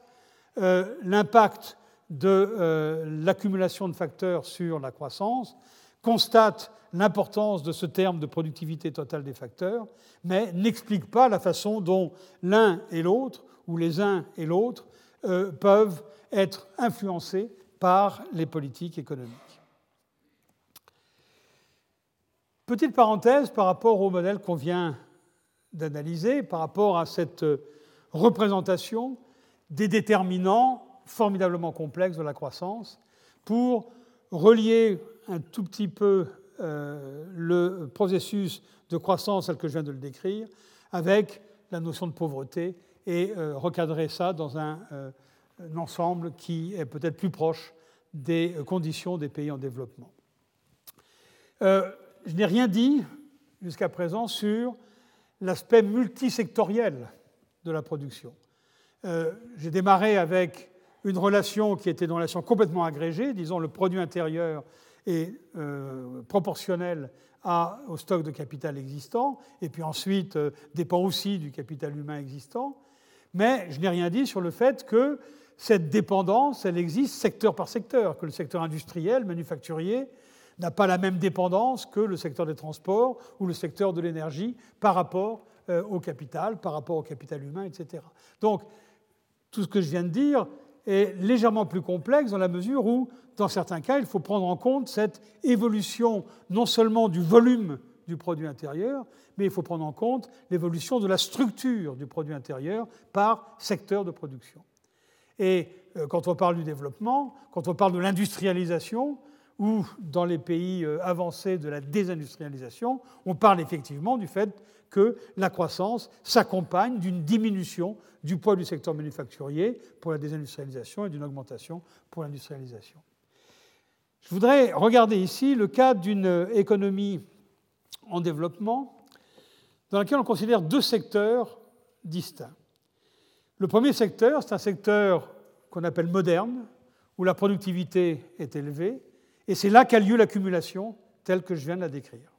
euh, l'impact de euh, l'accumulation de facteurs sur la croissance, constate l'importance de ce terme de productivité totale des facteurs, mais n'explique pas la façon dont l'un et l'autre, ou les uns et l'autre, euh, peuvent être influencés par les politiques économiques. Petite parenthèse par rapport au modèle qu'on vient d'analyser, par rapport à cette représentation des déterminants formidablement complexes de la croissance pour relier un tout petit peu euh, le processus de croissance tel que je viens de le décrire avec la notion de pauvreté et euh, recadrer ça dans un, euh, un ensemble qui est peut-être plus proche des conditions des pays en développement. je n'ai rien dit jusqu'à présent sur l'aspect multisectoriel de la production. Euh, j'ai démarré avec une relation qui était une relation complètement agrégée, disons le produit intérieur est euh, proportionnel au stock de capital existant, et puis ensuite euh, dépend aussi du capital humain existant. Mais je n'ai rien dit sur le fait que cette dépendance, elle existe secteur par secteur, que le secteur industriel, manufacturier, n'a pas la même dépendance que le secteur des transports ou le secteur de l'énergie par rapport au capital, par rapport au capital humain, etc. Donc, tout ce que je viens de dire est légèrement plus complexe dans la mesure où, dans certains cas, il faut prendre en compte cette évolution non seulement du volume du produit intérieur, mais il faut prendre en compte l'évolution de la structure du produit intérieur par secteur de production. Et euh, quand on parle du développement, quand on parle de l'industrialisation, ou dans les pays euh, avancés de la désindustrialisation, on parle effectivement du fait que la croissance s'accompagne d'une diminution du poids du secteur manufacturier pour la désindustrialisation et d'une augmentation pour l'industrialisation. Je voudrais regarder ici le cas d'une économie en développement dans laquelle on considère deux secteurs distincts. Le premier secteur, c'est un secteur qu'on appelle moderne, où la productivité est élevée, et c'est là qu'a lieu l'accumulation telle que je viens de la décrire.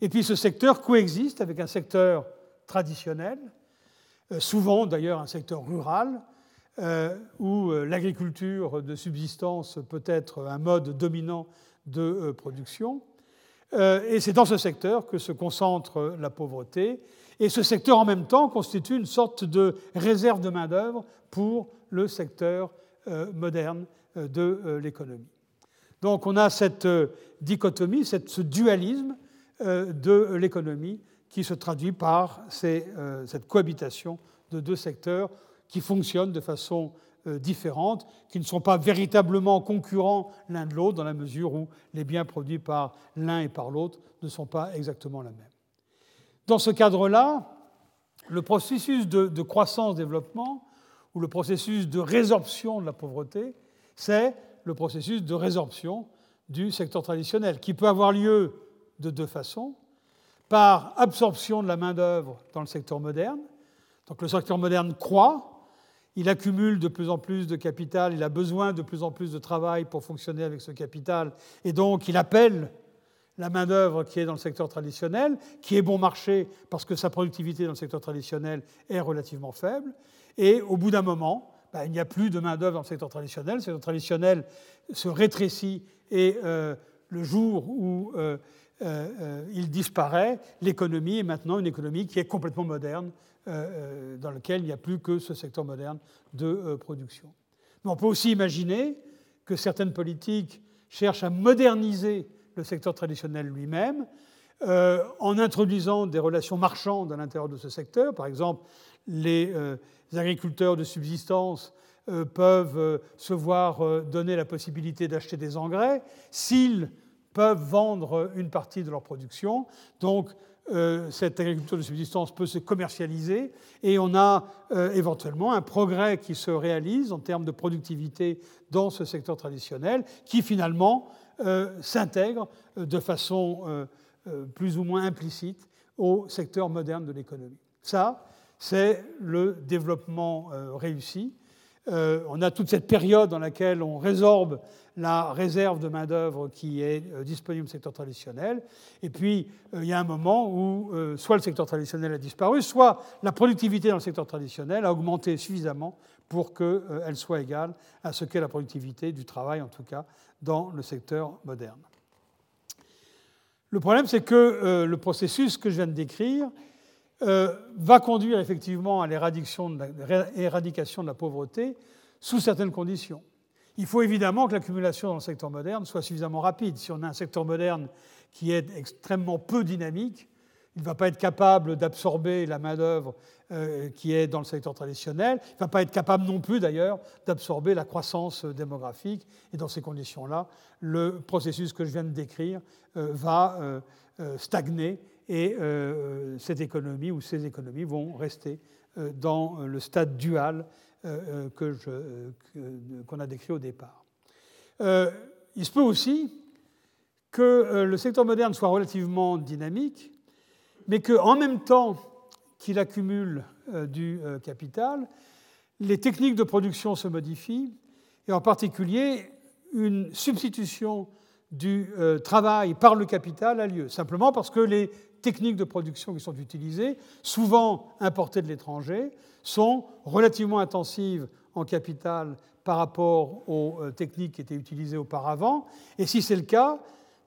Et puis ce secteur coexiste avec un secteur traditionnel, euh, souvent d'ailleurs un secteur rural, euh, où euh, l'agriculture de subsistance peut être un mode dominant de production. Et c'est dans ce secteur que se concentre la pauvreté. Et ce secteur, en même temps, constitue une sorte de réserve de main-d'œuvre pour le secteur moderne de l'économie. Donc on a cette dichotomie, ce dualisme de l'économie qui se traduit par euh, cette cohabitation de deux secteurs qui fonctionnent de façon euh, différente, qui ne sont pas véritablement concurrents l'un de l'autre, dans la mesure où les biens produits par l'un et par l'autre ne sont pas exactement la même. Dans ce cadre-là, le processus de, de croissance-développement, ou le processus de résorption de la pauvreté, c'est le processus de résorption du secteur traditionnel, qui peut avoir lieu de deux façons. Par absorption de la main-d'œuvre dans le secteur moderne. Donc le secteur moderne croît, il accumule de plus en plus de capital, il a besoin de plus en plus de travail pour fonctionner avec ce capital, et donc il appelle la main-d'œuvre qui est dans le secteur traditionnel, qui est bon marché parce que sa productivité dans le secteur traditionnel est relativement faible, et au bout d'un moment, ben, il n'y a plus de main-d'œuvre dans le secteur traditionnel, le secteur traditionnel se rétrécit, et euh, le jour où euh, il disparaît. L'économie est maintenant une économie qui est complètement moderne, euh, dans laquelle il n'y a plus que ce secteur moderne de production. Mais on peut aussi imaginer que certaines politiques cherchent à moderniser le secteur traditionnel lui-même, en introduisant des relations marchandes à l'intérieur de ce secteur. Par exemple, les agriculteurs de subsistance peuvent se voir donner la possibilité d'acheter des engrais, s'ils peuvent vendre une partie de leur production. Donc, cette agriculture de subsistance peut se commercialiser et on a éventuellement un progrès qui se réalise en termes de productivité dans ce secteur traditionnel qui finalement s'intègre de façon plus ou moins implicite au secteur moderne de l'économie. Ça, c'est le développement euh, réussi. Euh, on a toute cette période dans laquelle on résorbe la réserve de main-d'œuvre qui est euh, disponible au secteur traditionnel. Et puis, il y a un moment où soit le secteur traditionnel a disparu, soit la productivité dans le secteur traditionnel a augmenté suffisamment pour qu'elle soit égale à ce qu'est la productivité du travail, en tout cas, dans le secteur moderne. Le problème, c'est que le processus que je viens de décrire euh, va conduire effectivement à l'éradication de, la pauvreté sous certaines conditions. Il faut évidemment que l'accumulation dans le secteur moderne soit suffisamment rapide. Si on a un secteur moderne qui est extrêmement peu dynamique, il ne va pas être capable d'absorber la main-d'œuvre euh, qui est dans le secteur traditionnel. Il ne va pas être capable non plus, d'ailleurs, d'absorber la croissance démographique. Et dans ces conditions-là, le processus que je viens de décrire euh, va stagner et euh, cette économie ou ces économies vont rester euh, dans le stade dual euh, qu'on a décrit au départ. il se peut aussi que le secteur moderne soit relativement dynamique, mais qu'en même temps qu'il accumule du capital, les techniques de production se modifient, et en particulier une substitution du travail par le capital a lieu, simplement parce que les techniques de production qui sont utilisées, souvent importées de l'étranger, sont relativement intensives en capital par rapport aux euh, techniques qui étaient utilisées auparavant. Et si c'est le cas,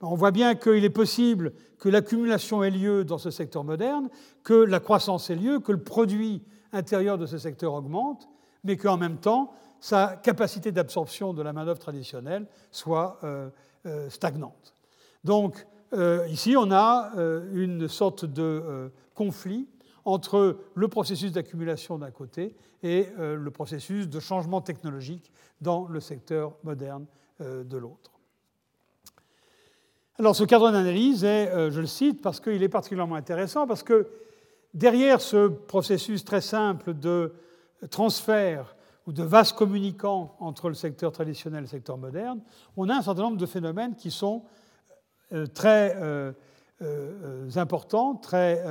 on voit bien qu'il est possible que l'accumulation ait lieu dans ce secteur moderne, que la croissance ait lieu, que le produit intérieur de ce secteur augmente, mais qu'en même temps, sa capacité d'absorption de la main-d'œuvre traditionnelle soit euh, euh, stagnante. Donc, euh, ici, on a euh, une sorte de euh, conflit entre le processus d'accumulation d'un côté et le processus de changement technologique dans le secteur moderne de l'autre. Alors ce cadre d'analyse est, je le cite, parce qu'il est particulièrement intéressant, parce que derrière ce processus très simple de transfert ou de vases communicants entre le secteur traditionnel et le secteur moderne, on a un certain nombre de phénomènes qui sont très euh, euh, important, très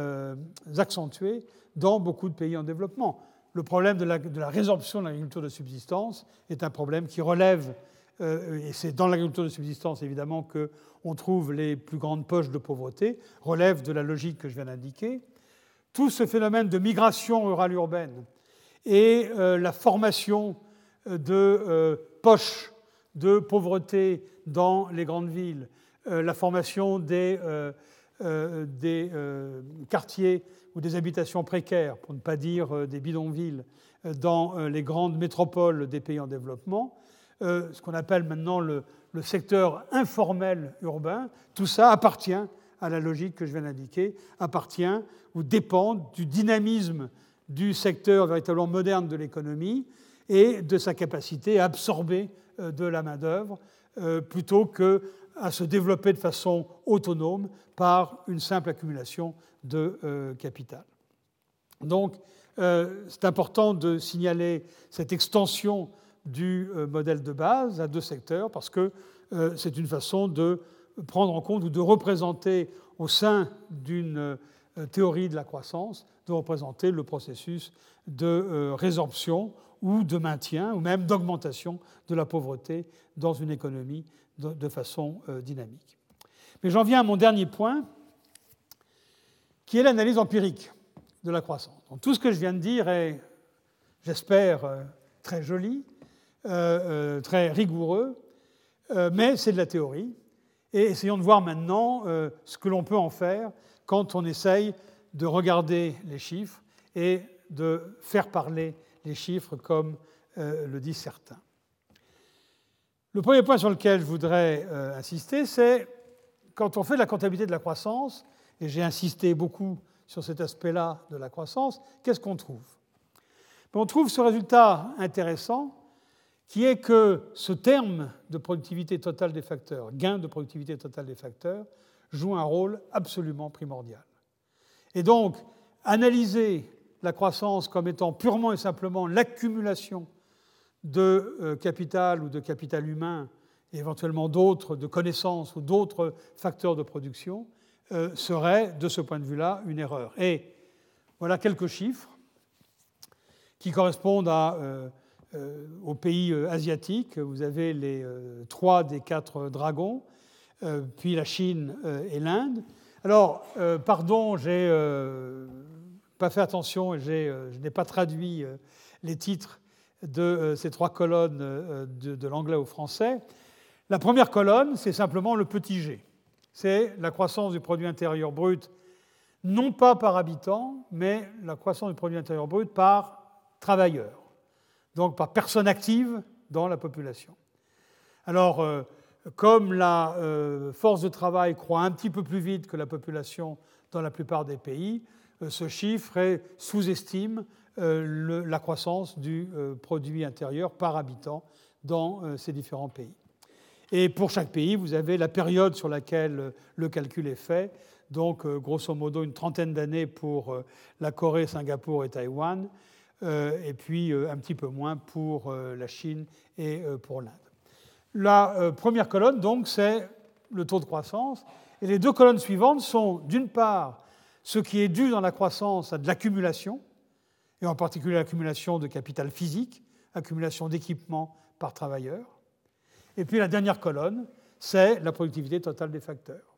accentué dans beaucoup de pays en développement. Le problème de la, de la résorption de l'agriculture de subsistance est un problème qui relève, et c'est dans l'agriculture de subsistance évidemment qu'on trouve les plus grandes poches de pauvreté, relève de la logique que je viens d'indiquer. Tout ce phénomène de migration rurale urbaine et la formation de poches de pauvreté dans les grandes villes, euh, la formation des, euh, euh, des quartiers ou des habitations précaires, pour ne pas dire des bidonvilles, dans les grandes métropoles des pays en développement, ce qu'on appelle maintenant le, le, secteur informel urbain, tout ça appartient à la logique que je viens d'indiquer, appartient ou dépend du dynamisme du secteur véritablement moderne de l'économie et de sa capacité à absorber de la main-d'œuvre plutôt que à se développer de façon autonome par une simple accumulation de euh, capital. Donc, euh, c'est important de signaler cette extension du euh, modèle de base à deux secteurs parce que c'est une façon de prendre en compte ou de représenter au sein d'une théorie de la croissance, de représenter le processus de résorption ou de maintien ou même d'augmentation de la pauvreté dans une économie de, façon euh, dynamique. Mais j'en viens à mon dernier point, qui est l'analyse empirique de la croissance. tout ce que je viens de dire est, j'espère, euh, très joli, euh, très rigoureux, mais c'est de la théorie. Et essayons de voir maintenant ce que l'on peut en faire quand on essaye de regarder les chiffres et de faire parler les chiffres comme le disent certains. Le premier point sur lequel je voudrais euh, insister, c'est quand on fait de la comptabilité de la croissance, et j'ai insisté beaucoup sur cet aspect-là de la croissance, qu'est-ce qu'on trouve? Ben, On trouve ce résultat intéressant qui est que ce terme de productivité totale des facteurs, gain de productivité totale des facteurs, joue un rôle absolument primordial. Et donc, analyser la croissance comme étant purement et simplement l'accumulation de euh, capital ou de capital humain, et éventuellement d'autres, de connaissances ou d'autres facteurs de production, euh, serait, de ce point de vue-là, une erreur. Et voilà quelques chiffres qui correspondent euh, aux pays asiatiques. Vous avez les trois des quatre dragons, puis la Chine et l'Inde. Alors, pardon, j'ai pas fait attention et je n'ai pas traduit les titres de ces trois colonnes de, de l'anglais au français. La première colonne, c'est simplement le petit g. C'est la croissance du produit intérieur brut, non pas par habitant, mais la croissance du produit intérieur brut par travailleur, donc par personne active dans la population. Alors, euh, comme la euh, force de travail croît un petit peu plus vite que la population dans la plupart des pays, euh, ce chiffre sous-estime la croissance du produit intérieur par habitant dans ces différents pays. Et pour chaque pays, vous avez la période sur laquelle euh, le calcul est fait. Donc, euh, grosso modo, une trentaine d'années pour euh, la Corée, Singapour et Taïwan, et puis un petit peu moins pour la Chine et pour l'Inde. La première colonne, donc, c'est le taux de croissance. Et les deux colonnes suivantes sont, d'une part, ce qui est dû dans la croissance à de l'accumulation, et en particulier l'accumulation de capital physique, accumulation d'équipements par travailleur. Et puis la dernière colonne, c'est la productivité totale des facteurs.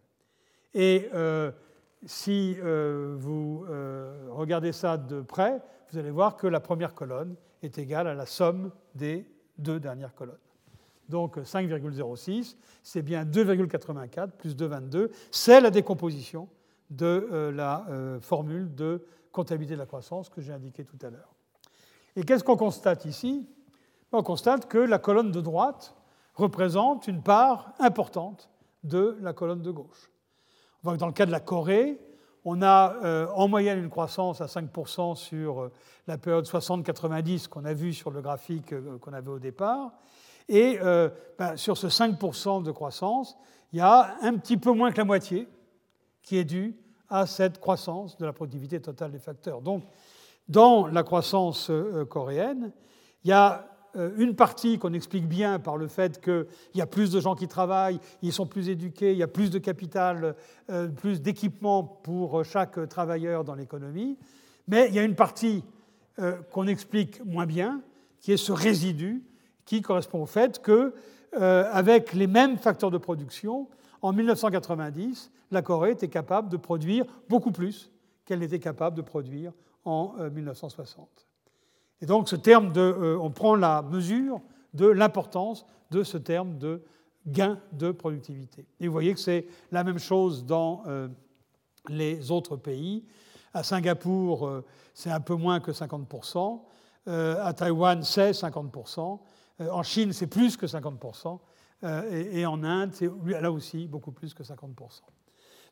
Et euh, si euh, vous euh, regardez ça de près, vous allez voir que la première colonne est égale à la somme des deux dernières colonnes. Donc 5,06, c'est bien 2,84 plus 2,22. C'est la décomposition de la formule de de la croissance que j'ai indiquée tout à l'heure. Et qu'est-ce qu'on constate ici? On constate que la colonne de droite représente une part importante de la colonne de gauche. On dans le cas de la Corée, on a euh, en moyenne une croissance à 5% sur euh, la période 60-90 qu'on a vu sur le graphique euh, qu'on avait au départ. Et ben, sur ce 5% de croissance, il y a un petit peu moins que la moitié qui est due à cette croissance de la productivité totale des facteurs. Donc, dans la croissance coréenne, il y a euh, une partie qu'on explique bien par le fait qu'il y a plus de gens qui travaillent, ils sont plus éduqués, il y a plus de capital, euh, plus d'équipement pour chaque travailleur dans l'économie. Mais il y a une partie euh, qu'on explique moins bien, qui est ce résidu, qui correspond au fait que, avec les mêmes facteurs de production, en 1990, la Corée était capable de produire beaucoup plus qu'elle n'était capable de produire en 1960. Et donc, ce terme de, euh, on prend la mesure de l'importance de ce terme de gain de productivité. Et vous voyez que c'est la même chose dans euh, les autres pays. À Singapour, euh, c'est un peu moins que 50%. à Taïwan, c'est 50%. en Chine, c'est plus que 50%. Et, et, en Inde, c'est là aussi beaucoup plus que 50%.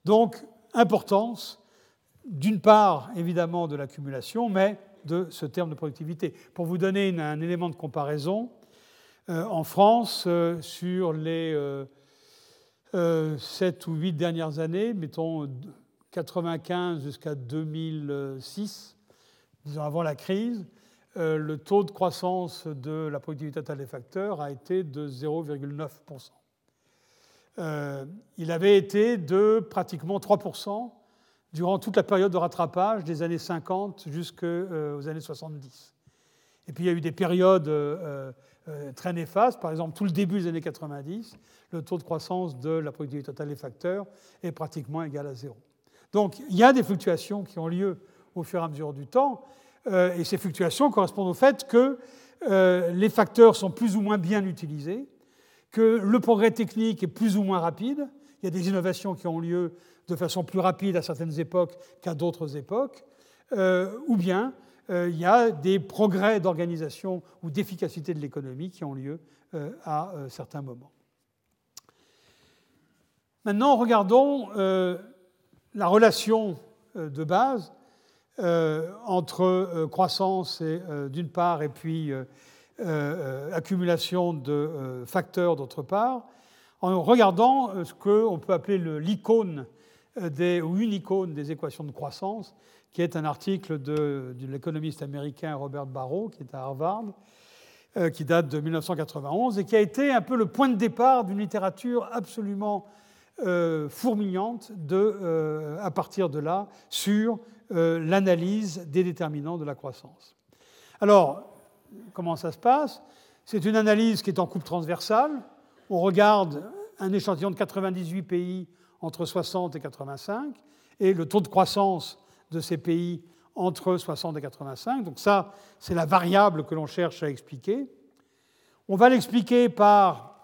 Donc, importance, d'une part, évidemment, de l'accumulation, mais de ce terme de productivité. Pour vous donner un élément de comparaison, euh, en France, euh, sur les 7 euh, ou 8 dernières années, mettons 95 jusqu'à 2006, disons avant la crise, le taux de croissance de la productivité totale des facteurs a été de 0,9%. il avait été de pratiquement 3% durant toute la période de rattrapage des années 50 jusqu'aux euh, années 70. Et puis il y a eu des périodes euh, euh, très néfastes, par exemple tout le début des années 90, le taux de croissance de la productivité totale des facteurs est pratiquement égal à zéro. Donc il y a des fluctuations qui ont lieu au fur et à mesure du temps, et ces fluctuations correspondent au fait que les facteurs sont plus ou moins bien utilisés, que le progrès technique est plus ou moins rapide, il y a des innovations qui ont lieu de façon plus rapide à certaines époques qu'à d'autres époques, euh, ou bien euh, il y a des progrès d'organisation ou d'efficacité de l'économie qui ont lieu euh, à certains moments. Maintenant, regardons la relation de base entre croissance d'une part et puis accumulation de facteurs d'autre part, en regardant ce qu'on peut appeler l'icône ou une icône des équations de croissance, qui est un article de, l'économiste américain Robert Barrow, qui est à Harvard, euh, qui date de 1991 et qui a été un peu le point de départ d'une littérature absolument euh, fourmillante de, euh, à partir de là sur l'analyse des déterminants de la croissance. Alors, comment ça se passe? C'est une analyse qui est en coupe transversale. On regarde un échantillon de 98 pays entre 60 et 85 et le taux de croissance de ces pays entre 60 et 85. Donc ça, c'est la variable que l'on cherche à expliquer. On va l'expliquer par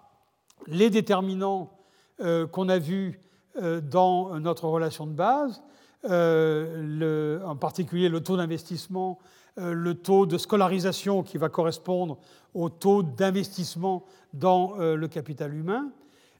les déterminants euh, qu'on a vus euh, dans notre relation de base, euh, en particulier le taux d'investissement, le taux de scolarisation qui va correspondre au taux d'investissement dans le capital humain,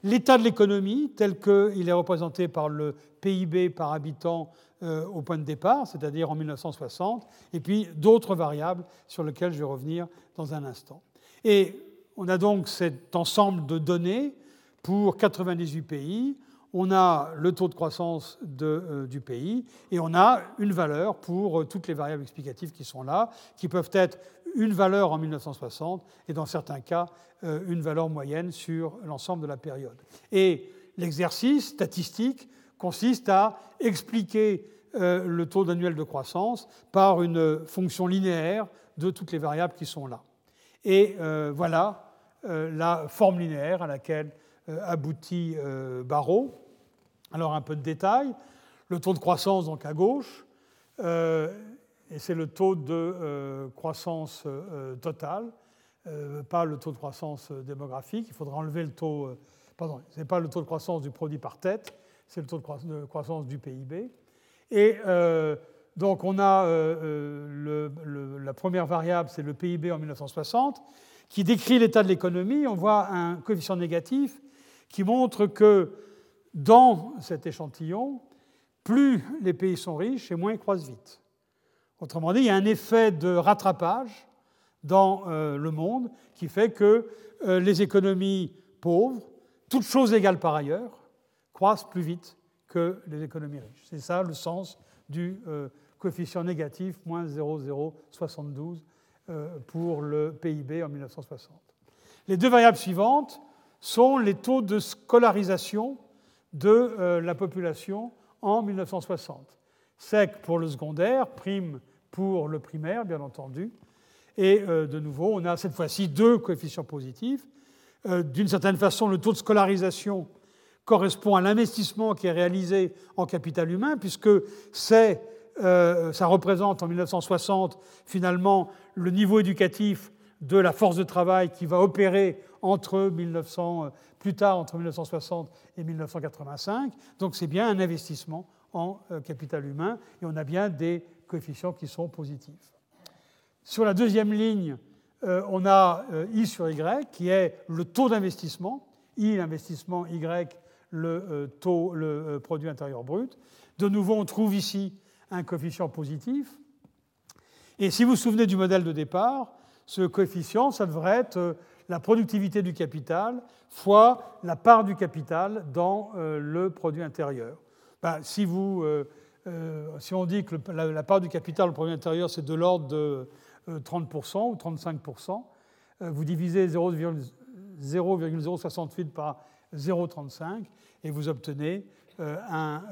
l'état de l'économie tel qu'il est représenté par le PIB par habitant euh, au point de départ, c'est-à-dire en 1960, et puis d'autres variables sur lesquelles je vais revenir dans un instant. Et on a donc cet ensemble de données pour 98 pays. On a le taux de croissance euh, du pays et on a une valeur pour euh, toutes les variables explicatives qui sont là, qui peuvent être une valeur en 1960 et dans certains cas une valeur moyenne sur l'ensemble de la période. Et l'exercice statistique consiste à expliquer euh, le taux annuel de croissance par une fonction linéaire de toutes les variables qui sont là. Et euh, voilà euh, la forme linéaire à laquelle aboutit Barreau. Alors un peu de détails. Le taux de croissance, donc à gauche, et c'est le taux de croissance totale, pas le taux de croissance démographique. Il faudra enlever le taux. pardon, ce n'est pas le taux de croissance du produit par tête, c'est le taux de croissance du PIB. Et euh, donc on a euh, euh, la première variable, c'est le PIB en 1960, qui décrit l'état de l'économie. On voit un coefficient négatif qui montre que dans cet échantillon, plus les pays sont riches et moins ils croissent vite. Autrement dit, il y a un effet de rattrapage dans le monde qui fait que les économies pauvres, toutes choses égales par ailleurs, croissent plus vite que les économies riches. C'est ça le sens du euh, coefficient négatif, moins 0,072 euh, pour le PIB en 1960. Les deux variables suivantes sont les taux de scolarisation de euh, la population en 1960. Sec pour le secondaire, prime pour le primaire, bien entendu. Et de nouveau, on a cette fois-ci deux coefficients positifs. D'une certaine façon, le taux de scolarisation correspond à l'investissement qui est réalisé en capital humain, puisque euh, ça représente en 1960 finalement le niveau éducatif de la force de travail qui va opérer entre 1900, euh, plus tard entre 1960 et 1985. Donc c'est bien un investissement en euh, capital humain et on a bien des coefficients qui sont positifs. Sur la deuxième ligne, on a I sur Y qui est le taux d'investissement. I, l'investissement, Y, le euh, taux, le euh, produit intérieur brut. De nouveau, on trouve ici un coefficient positif. Et si vous vous souvenez du modèle de départ, ce coefficient, ça devrait être euh, la productivité du capital fois la part du capital dans le produit intérieur. Ben, si, vous, si on dit que la, part du capital au produit intérieur, c'est de l'ordre de 30% ou 35%, vous divisez 0,068 par 0,35 et vous obtenez euh,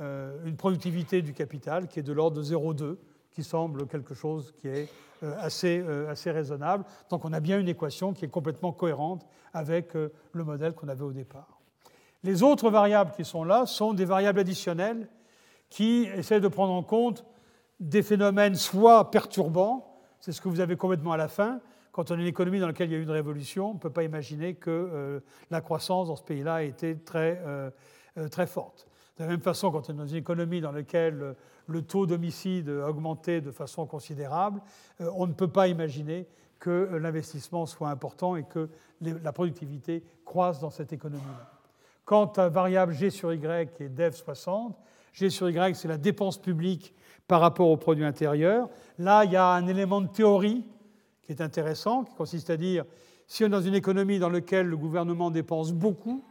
euh, une productivité du capital qui est de l'ordre de 0,2, qui semble quelque chose qui est euh, assez, assez raisonnable. Donc on a bien une équation qui est complètement cohérente avec le modèle qu'on avait au départ. Les autres variables qui sont là sont des variables additionnelles qui essaient de prendre en compte des phénomènes soit perturbants, c'est ce que vous avez complètement à la fin, quand on a une économie dans laquelle il y a eu une révolution, on ne peut pas imaginer que euh, la croissance dans ce pays-là ait été euh, euh, très forte. De la même façon, quand on est dans une économie dans laquelle le taux d'homicide a augmenté de façon considérable, on ne peut pas imaginer que l'investissement soit important et que la productivité croisse dans cette économie-là. Quant à variable G sur Y qui est DEV 60, G sur Y c'est la dépense publique par rapport au produit intérieur. Là, il y a un élément de théorie qui est intéressant, qui consiste à dire si on est dans une économie dans laquelle le gouvernement dépense beaucoup,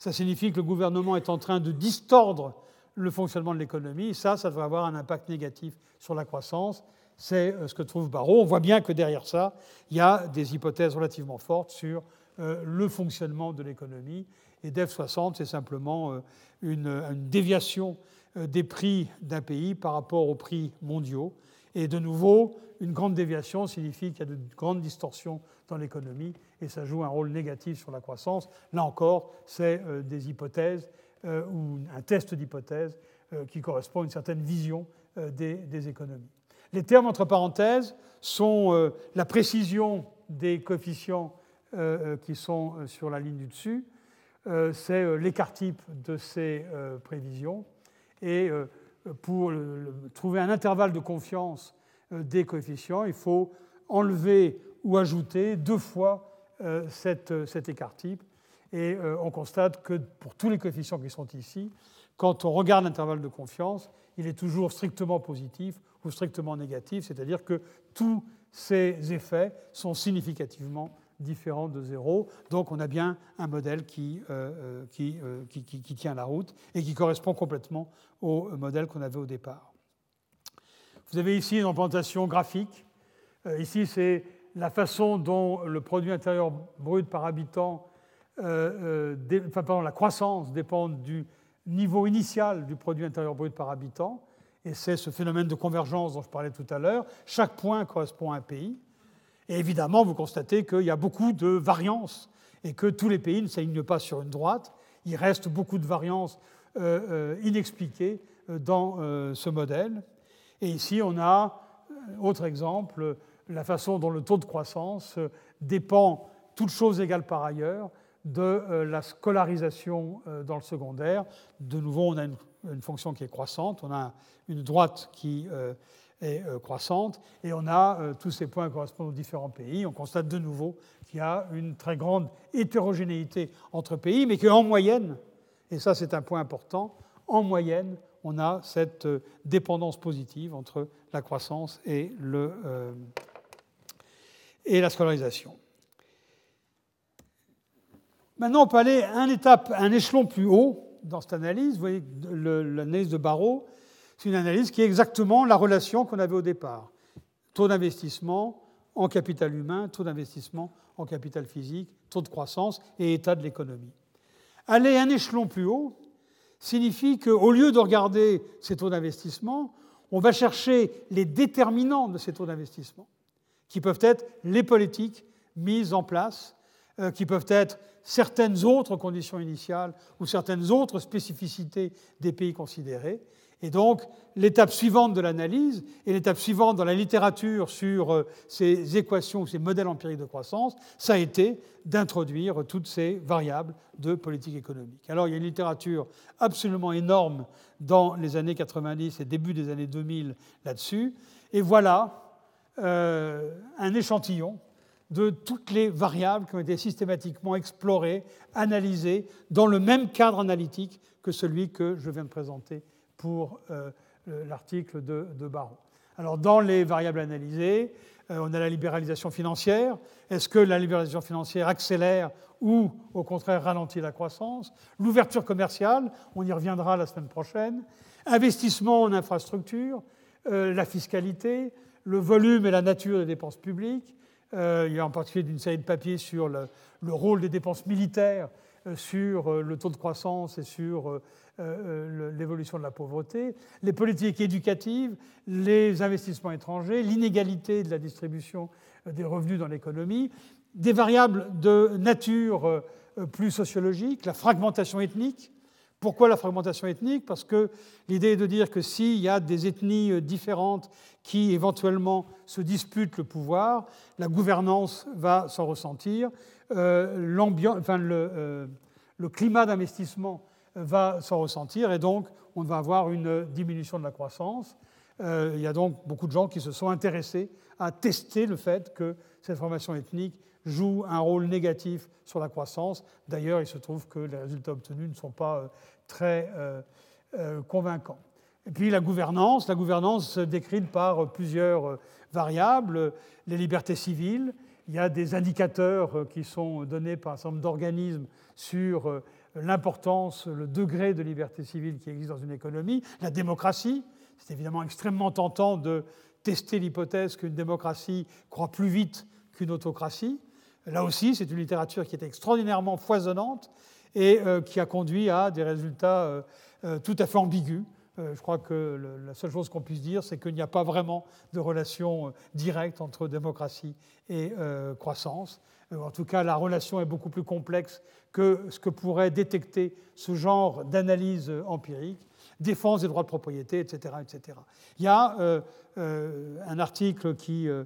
ça signifie que le gouvernement est en train de distordre le fonctionnement de l'économie. Ça, ça devrait avoir un impact négatif sur la croissance. C'est euh, ce que trouve Barrault. On voit bien que derrière ça, il y a des hypothèses relativement fortes sur euh, le fonctionnement de l'économie. Et DEF 60, c'est simplement euh, une, déviation des prix d'un pays par rapport aux prix mondiaux. Et de nouveau, une grande déviation signifie qu'il y a de grandes distorsions dans l'économie et ça joue un rôle négatif sur la croissance. Là encore, c'est des hypothèses ou un test d'hypothèse qui correspond à une certaine vision des économies. Les termes entre parenthèses sont euh, la précision des coefficients euh, euh, qui sont sur la ligne du dessus, c'est l'écart type de ces prévisions, et pour trouver un intervalle de confiance des coefficients, il faut enlever ou ajouter deux fois cet écart type. Et on constate que pour tous les coefficients qui sont ici, quand on regarde l'intervalle de confiance, il est toujours strictement positif ou strictement négatif, c'est-à-dire que tous ces effets sont significativement différents de zéro. Donc on a bien un modèle qui, euh, euh, euh, qui, qui, qui, tient la route et qui correspond complètement au modèle qu'on avait au départ. Vous avez ici une représentation graphique. ici, c'est la façon dont le produit intérieur brut par habitant, enfin, pardon, la croissance dépend du niveau initial du produit intérieur brut par habitant et c'est ce phénomène de convergence dont je parlais tout à l'heure. Chaque point correspond à un pays. Et évidemment, vous constatez qu'il y a beaucoup de variances et que tous les pays ne s'alignent pas sur une droite. Il reste beaucoup de variances euh, euh, inexpliquées euh, dans ce modèle. Et ici, on a, autre exemple, la façon dont le taux de croissance dépend, toutes choses égales par ailleurs, de la scolarisation dans le secondaire. De nouveau, on a une fonction qui est croissante, on a une droite qui euh, est euh, croissante, et on a euh, tous ces points correspondent aux différents pays. On constate de nouveau qu'il y a une très grande hétérogénéité entre pays, mais qu'en moyenne, et ça c'est un point important, en moyenne, on a cette dépendance positive entre la croissance et, le, et la scolarisation. Maintenant, on peut aller un, étape, un échelon plus haut, dans cette analyse, vous voyez, l'analyse de Barreau, c'est une analyse qui est exactement la relation qu'on avait au départ. Taux d'investissement en capital humain, taux d'investissement en capital physique, taux de croissance et état de l'économie. Aller un échelon plus haut signifie qu'au lieu de regarder ces taux d'investissement, on va chercher les déterminants de ces taux d'investissement, qui peuvent être les politiques mises en place, euh, qui peuvent être certaines autres conditions initiales ou certaines autres spécificités des pays considérés. Et donc, l'étape suivante de l'analyse et l'étape suivante dans la littérature sur euh, ces équations, ces modèles empiriques de croissance, ça a été d'introduire toutes ces variables de politique économique. Alors, il y a une littérature absolument énorme dans les années 90 et début des années 2000 là-dessus. Et voilà euh, un échantillon de toutes les variables qui ont été systématiquement explorées, analysées, dans le même cadre analytique que celui que je viens de présenter pour euh, l'article de, de Barreau. Alors, dans les variables analysées, euh, on a la libéralisation financière. Est-ce que la libéralisation financière accélère ou, au contraire, ralentit la croissance? L'ouverture commerciale, on y reviendra la semaine prochaine. Investissement en infrastructure, euh, la fiscalité, le volume et la nature des dépenses publiques, il y a en particulier une série de papiers sur le, rôle des dépenses militaires, sur euh, le taux de croissance et sur l'évolution de la pauvreté, les politiques éducatives, les investissements étrangers, l'inégalité de la distribution des revenus dans l'économie, des variables de nature plus sociologique, la fragmentation ethnique, pourquoi la fragmentation ethnique? Parce que l'idée est de dire que s'il y a des ethnies euh, différentes qui éventuellement se disputent le pouvoir, la gouvernance va s'en ressentir, euh, enfin, le, euh, le, climat d'investissement va s'en ressentir et donc on va avoir une diminution de la croissance. il y a donc beaucoup de gens qui se sont intéressés à tester le fait que cette formation ethnique joue un rôle négatif sur la croissance. D'ailleurs, il se trouve que les résultats obtenus ne sont pas euh, très euh, euh, convaincants. Et puis la gouvernance, la gouvernance se décline par plusieurs variables, les libertés civiles, il y a des indicateurs qui sont donnés par un certain nombre d'organismes sur l'importance, le degré de liberté civile qui existe dans une économie, la démocratie. C'est évidemment extrêmement tentant de tester l'hypothèse qu'une démocratie croit plus vite qu'une autocratie. Là aussi, c'est une littérature qui est extraordinairement foisonnante et euh, qui a conduit à des résultats euh, euh, tout à fait ambigus. Je crois que la seule chose qu'on puisse dire, c'est qu'il n'y a pas vraiment de relation directe entre démocratie et croissance. En tout cas, la relation est beaucoup plus complexe que ce que pourrait détecter ce genre d'analyse empirique, défense des droits de propriété, etc. etc. Il y a euh, euh, un article qui euh,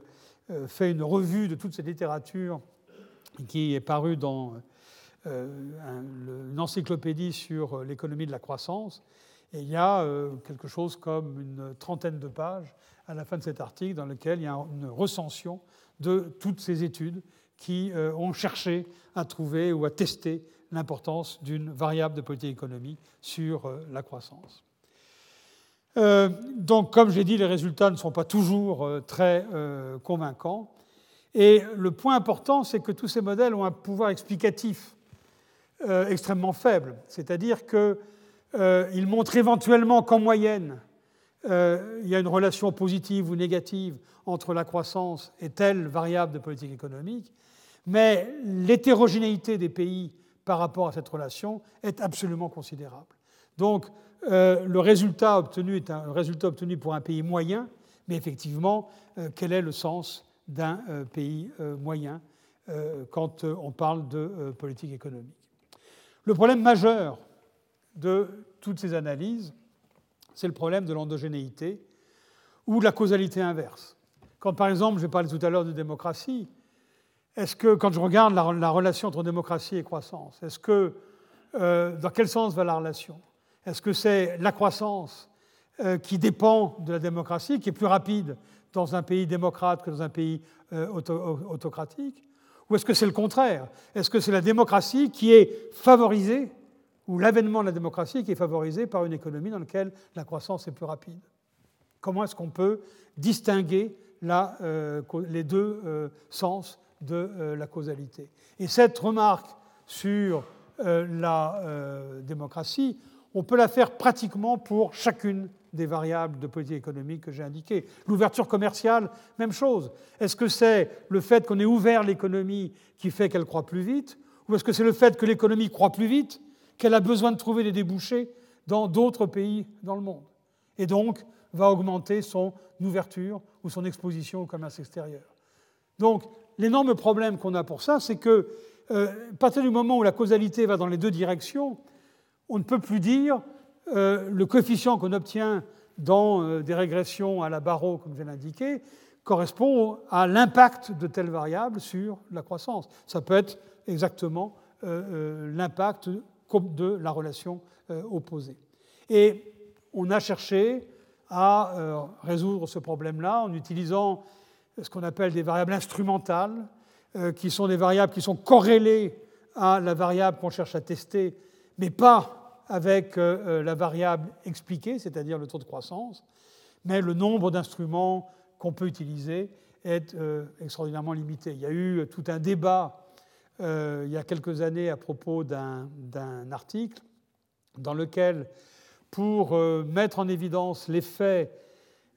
fait une revue de toute cette littérature qui est paru dans une encyclopédie sur l'économie de la croissance. Et il y a quelque chose comme une trentaine de pages à la fin de cet article dans lequel il y a une recension de toutes ces études qui ont cherché à trouver ou à tester l'importance d'une variable de politique économique sur euh, la croissance. Euh, donc, comme j'ai dit, les résultats ne sont pas toujours euh, très convaincants. Et le point important, c'est que tous ces modèles ont un pouvoir explicatif extrêmement faible. C'est-à-dire qu'ils montrent éventuellement qu'en moyenne, il y a une relation positive ou négative entre la croissance et telle variable de politique économique, mais l'hétérogénéité des pays par rapport à cette relation est absolument considérable. Donc, euh, le résultat obtenu est un résultat obtenu pour un pays moyen, mais effectivement, euh, quel est le sens d'un euh, pays moyen quand on parle de politique économique? Le problème majeur de toutes ces analyses, c'est le problème de l'endogénéité ou de la causalité inverse. Quand, par exemple, j'ai parlé tout à l'heure de démocratie, est-ce que, quand je regarde la, relation entre démocratie et croissance, est-ce que, euh, dans quel sens va la relation? Est-ce que c'est la croissance euh, qui dépend de la démocratie, qui est plus rapide dans un pays démocrate que dans un pays euh, autocratique? Ou est-ce que c'est le contraire? Est-ce que c'est la démocratie qui est favorisée, ou l'avènement de la démocratie qui est favorisé par une économie dans laquelle la croissance est plus rapide Comment est-ce qu'on peut distinguer les deux sens de euh, la causalité? Et cette remarque sur euh, la euh, démocratie, on peut la faire pratiquement pour chacune des variables de politique économique que j'ai indiquées. L'ouverture commerciale, même chose. Est-ce que c'est le fait qu'on ait ouvert l'économie qui fait qu'elle croît plus vite Ou est-ce que c'est le fait que l'économie croît plus vite qu'elle a besoin de trouver des débouchés dans d'autres pays dans le monde Et donc va augmenter son ouverture ou son exposition au commerce extérieur. Donc l'énorme problème qu'on a pour ça, c'est que, euh, à partir du moment où la causalité va dans les deux directions, on ne peut plus dire euh, le coefficient qu'on obtient dans euh, des régressions à la barreau, comme je viens d'indiquer, correspond à l'impact de telle variable sur la croissance. Ça peut être exactement l'impact de la relation opposée. Et on a cherché à résoudre ce problème-là en utilisant ce qu'on appelle des variables instrumentales, euh, qui sont des variables qui sont corrélées à la variable qu'on cherche à tester, mais pas avec euh, euh, la variable expliquée, c'est-à-dire le taux de croissance, mais le nombre d'instruments qu'on peut utiliser est extraordinairement limité. Il y a eu tout un débat il y a quelques années à propos d'un article dans lequel, pour mettre en évidence l'effet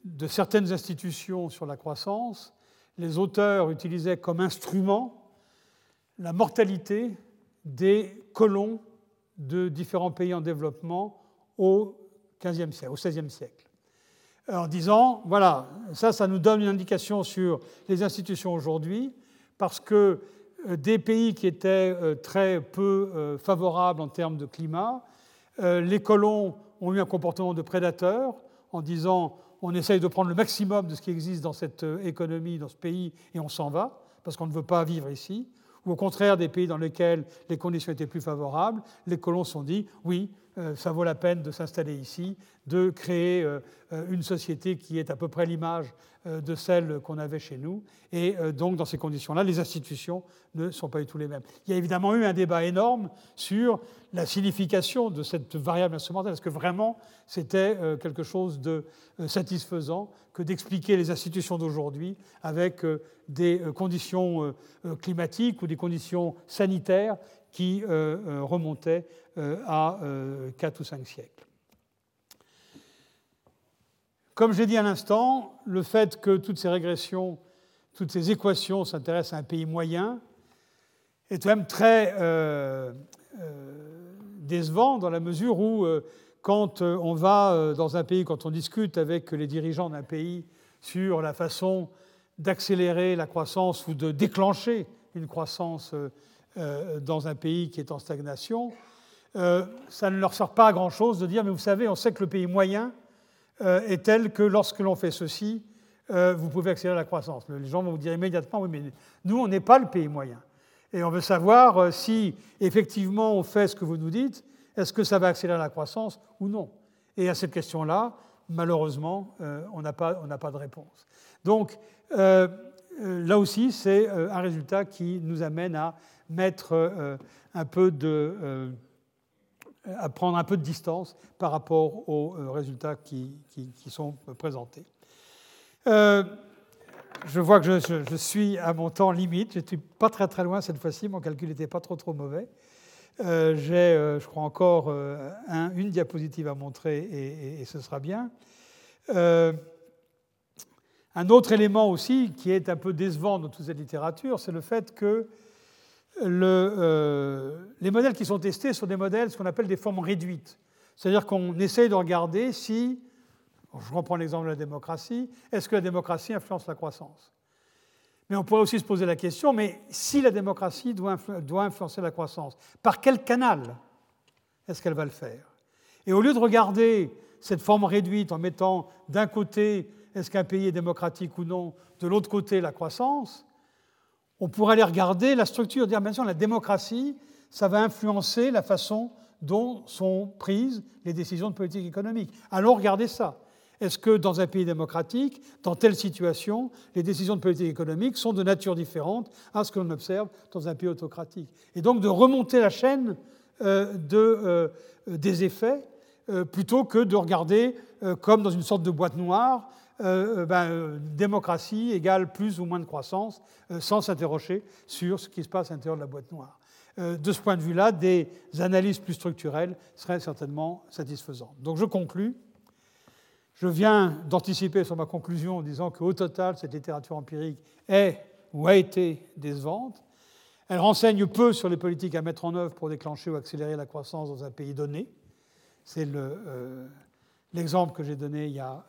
de certaines institutions sur la croissance, les auteurs utilisaient comme instrument la mortalité des colons de différents pays en développement au XVe siècle, au XVIe siècle. En disant, voilà, ça, ça nous donne une indication sur les institutions aujourd'hui, parce que euh, des pays qui étaient euh, très peu euh, favorables en termes de climat, les colons ont eu un comportement de prédateurs en disant on essaye de prendre le maximum de ce qui existe dans cette euh, économie, dans ce pays, et on s'en va, parce qu'on ne veut pas vivre ici. Ou au contraire, des pays dans lesquels les conditions étaient plus favorables, les colons se sont dit, oui, ça vaut la peine de s'installer ici, de créer une société qui est à peu près l'image de celle qu'on avait chez nous. Et donc, dans ces conditions-là, les institutions ne sont pas du tout les mêmes. Il y a évidemment eu un débat énorme sur la signification de cette variable instrumentale. Est-ce que vraiment c'était quelque chose de satisfaisant que d'expliquer les institutions d'aujourd'hui avec des conditions climatiques ou des conditions sanitaires qui euh, euh, remontait euh, à 4 ou 5 siècles. Comme j'ai dit à l'instant, le fait que toutes ces régressions, toutes ces équations s'intéressent à un pays moyen est quand même très décevant dans la mesure où, quand on va dans un pays, quand on discute avec les dirigeants d'un pays sur la façon d'accélérer la croissance ou de déclencher une croissance euh, dans un pays qui est en stagnation, euh, ça ne leur sert pas à grand-chose de dire, mais vous savez, on sait que le pays moyen euh, est tel que lorsque l'on fait ceci, vous pouvez accélérer la croissance. Les gens vont vous dire immédiatement, oui, mais nous, on n'est pas le pays moyen. Et on veut savoir si effectivement on fait ce que vous nous dites, est-ce que ça va accélérer la croissance ou non? Et à cette question-là, malheureusement, on n'a pas, pas, de réponse. Donc, là aussi, c'est un résultat qui nous amène à mettre euh, un peu de, euh, à prendre un peu de distance par rapport aux euh, résultats qui, qui, sont présentés. je vois que je, suis à mon temps limite. Je ne suis pas très très loin cette fois-ci. Mon calcul n'était pas trop trop mauvais. J'ai, je crois, encore un, une diapositive à montrer et, et, ce sera bien. un autre élément aussi qui est un peu décevant dans toute cette littérature, c'est le fait que euh, les modèles qui sont testés sont des modèles, ce qu'on appelle des formes réduites. C'est-à-dire qu'on essaye de regarder si, je reprends l'exemple de la démocratie, est-ce que la démocratie influence la croissance? Mais on pourrait aussi se poser la question, mais si la démocratie doit influencer la croissance, par quel canal est-ce qu'elle va le faire? Et au lieu de regarder cette forme réduite en mettant d'un côté est-ce qu'un pays est démocratique ou non, de l'autre côté la croissance, on pourrait aller regarder la structure, dire bien la démocratie, ça va influencer la façon dont sont prises les décisions de politique économique. Allons regarder ça. Est-ce que dans un pays démocratique, dans telle situation, les décisions de politique économique sont de nature différente à ce que l'on observe dans un pays autocratique? Et donc de remonter la chaîne euh, euh, des effets euh, plutôt que de regarder comme dans une sorte de boîte noire euh, euh, ben, euh, démocratie égale plus ou moins de croissance, sans s'interroger sur ce qui se passe à l'intérieur de la boîte noire. de ce point de vue-là, des analyses plus structurelles seraient certainement satisfaisantes. Donc je conclus. Je viens d'anticiper sur ma conclusion en disant qu'au total, cette littérature empirique est ou a été décevante. Elle renseigne peu sur les politiques à mettre en œuvre pour déclencher ou accélérer la croissance dans un pays donné. C'est l'exemple que j'ai donné il y a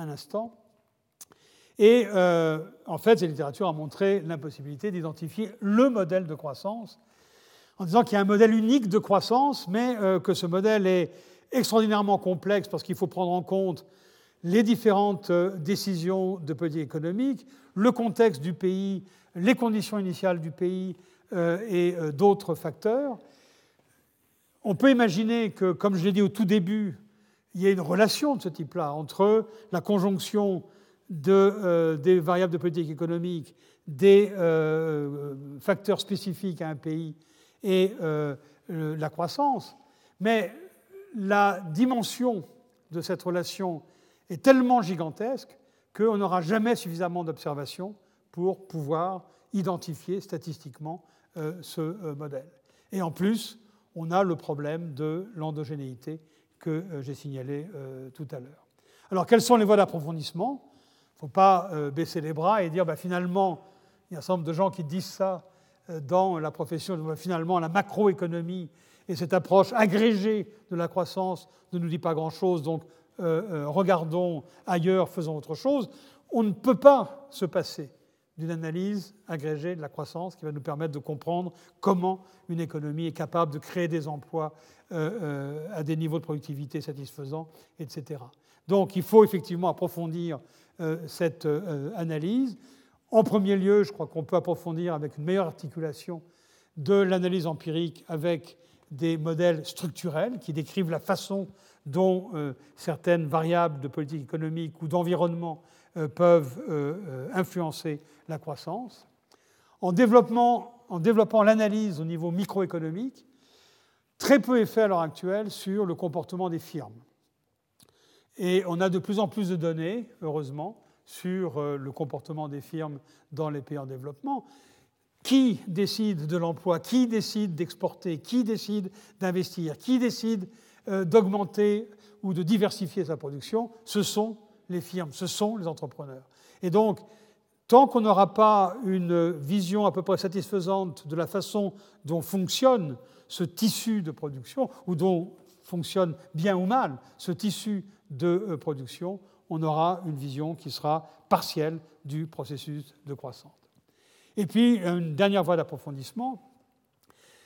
un instant. Et euh, en fait, cette littérature a montré l'impossibilité d'identifier le modèle de croissance, en disant qu'il y a un modèle unique de croissance, mais euh, que ce modèle est extraordinairement complexe parce qu'il faut prendre en compte les différentes euh, décisions de politique économique, le contexte du pays, les conditions initiales du pays et d'autres facteurs. On peut imaginer que, comme je l'ai dit au tout début, il y a une relation de ce type-là entre la conjonction euh, des variables de politique économique, des euh, facteurs spécifiques à un pays et euh, la croissance. Mais la dimension de cette relation est tellement gigantesque qu'on n'aura jamais suffisamment d'observations pour pouvoir identifier statistiquement ce modèle. Et en plus, on a le problème de l'endogénéité que euh, j'ai signalé euh, tout à l'heure. Alors, quelles sont les voies d'approfondissement? Il ne faut pas euh, baisser les bras et dire bah, finalement, il y a un certain nombre de gens qui disent ça dans la profession, bah, finalement, la macroéconomie et cette approche agrégée de la croissance ne nous dit pas grand-chose, donc regardons ailleurs, faisons autre chose. On ne peut pas se passer d'une analyse agrégée de la croissance qui va nous permettre de comprendre comment une économie est capable de créer des emplois euh, euh, à des niveaux de productivité satisfaisants, etc. Donc il faut effectivement approfondir euh, cette analyse. En premier lieu, je crois qu'on peut approfondir avec une meilleure articulation de l'analyse empirique avec des modèles structurels qui décrivent la façon dont certaines variables de politique économique ou d'environnement peuvent euh, influencer la croissance. En, en développant l'analyse au niveau microéconomique, très peu est fait à l'heure actuelle sur le comportement des firmes. Et on a de plus en plus de données, heureusement, sur le comportement des firmes dans les pays en développement. Qui décide de l'emploi? Qui décide d'exporter? Qui décide d'investir? Qui décide euh, d'augmenter ou de diversifier sa production, ce sont les firmes, ce sont les entrepreneurs. Et donc, tant qu'on n'aura pas une vision à peu près satisfaisante de la façon dont fonctionne ce tissu de production, ou dont fonctionne bien ou mal ce tissu de euh, production, on aura une vision qui sera partielle du processus de croissance. Et puis, une dernière voie d'approfondissement,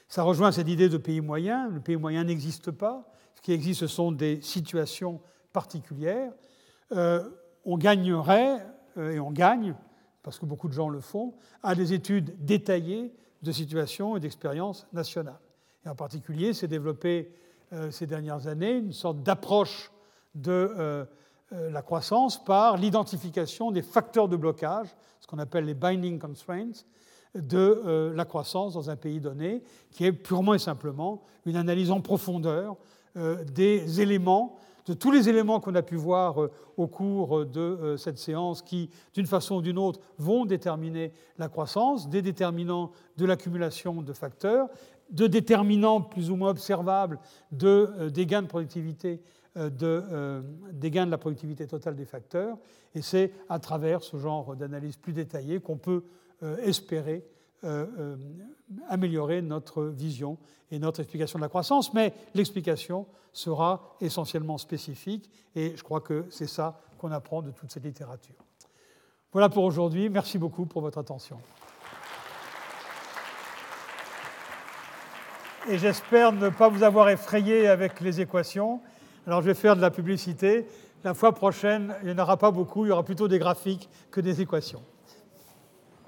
ça rejoint cette idée de pays moyen. Le pays moyen n'existe pas qui existe, ce sont des situations particulières. Euh, on gagnerait, euh, et on gagne, parce que beaucoup de gens le font, à des études détaillées de situations et d'expériences nationales. Et en particulier, c'est développé euh, ces dernières années une sorte d'approche de la croissance par l'identification des facteurs de blocage, ce qu'on appelle les binding constraints, de la croissance dans un pays donné, qui est purement et simplement une analyse en profondeur des éléments, de tous les éléments qu'on a pu voir euh, au cours de euh, cette séance qui, d'une façon ou d'une autre, vont déterminer la croissance, des déterminants de l'accumulation de facteurs, de déterminants plus ou moins observables de, des gains de productivité de, des gains de la productivité totale des facteurs. Et c'est à travers ce genre d'analyse plus détaillée qu'on peut espérer euh, euh, améliorer notre vision et notre explication de la croissance, mais l'explication sera essentiellement spécifique et je crois que c'est ça qu'on apprend de toute cette littérature. Voilà pour aujourd'hui. Merci beaucoup pour votre attention. Et j'espère ne pas vous avoir effrayé avec les équations. Alors je vais faire de la publicité. La fois prochaine, il n'y en aura pas beaucoup, il y aura plutôt des graphiques que des équations.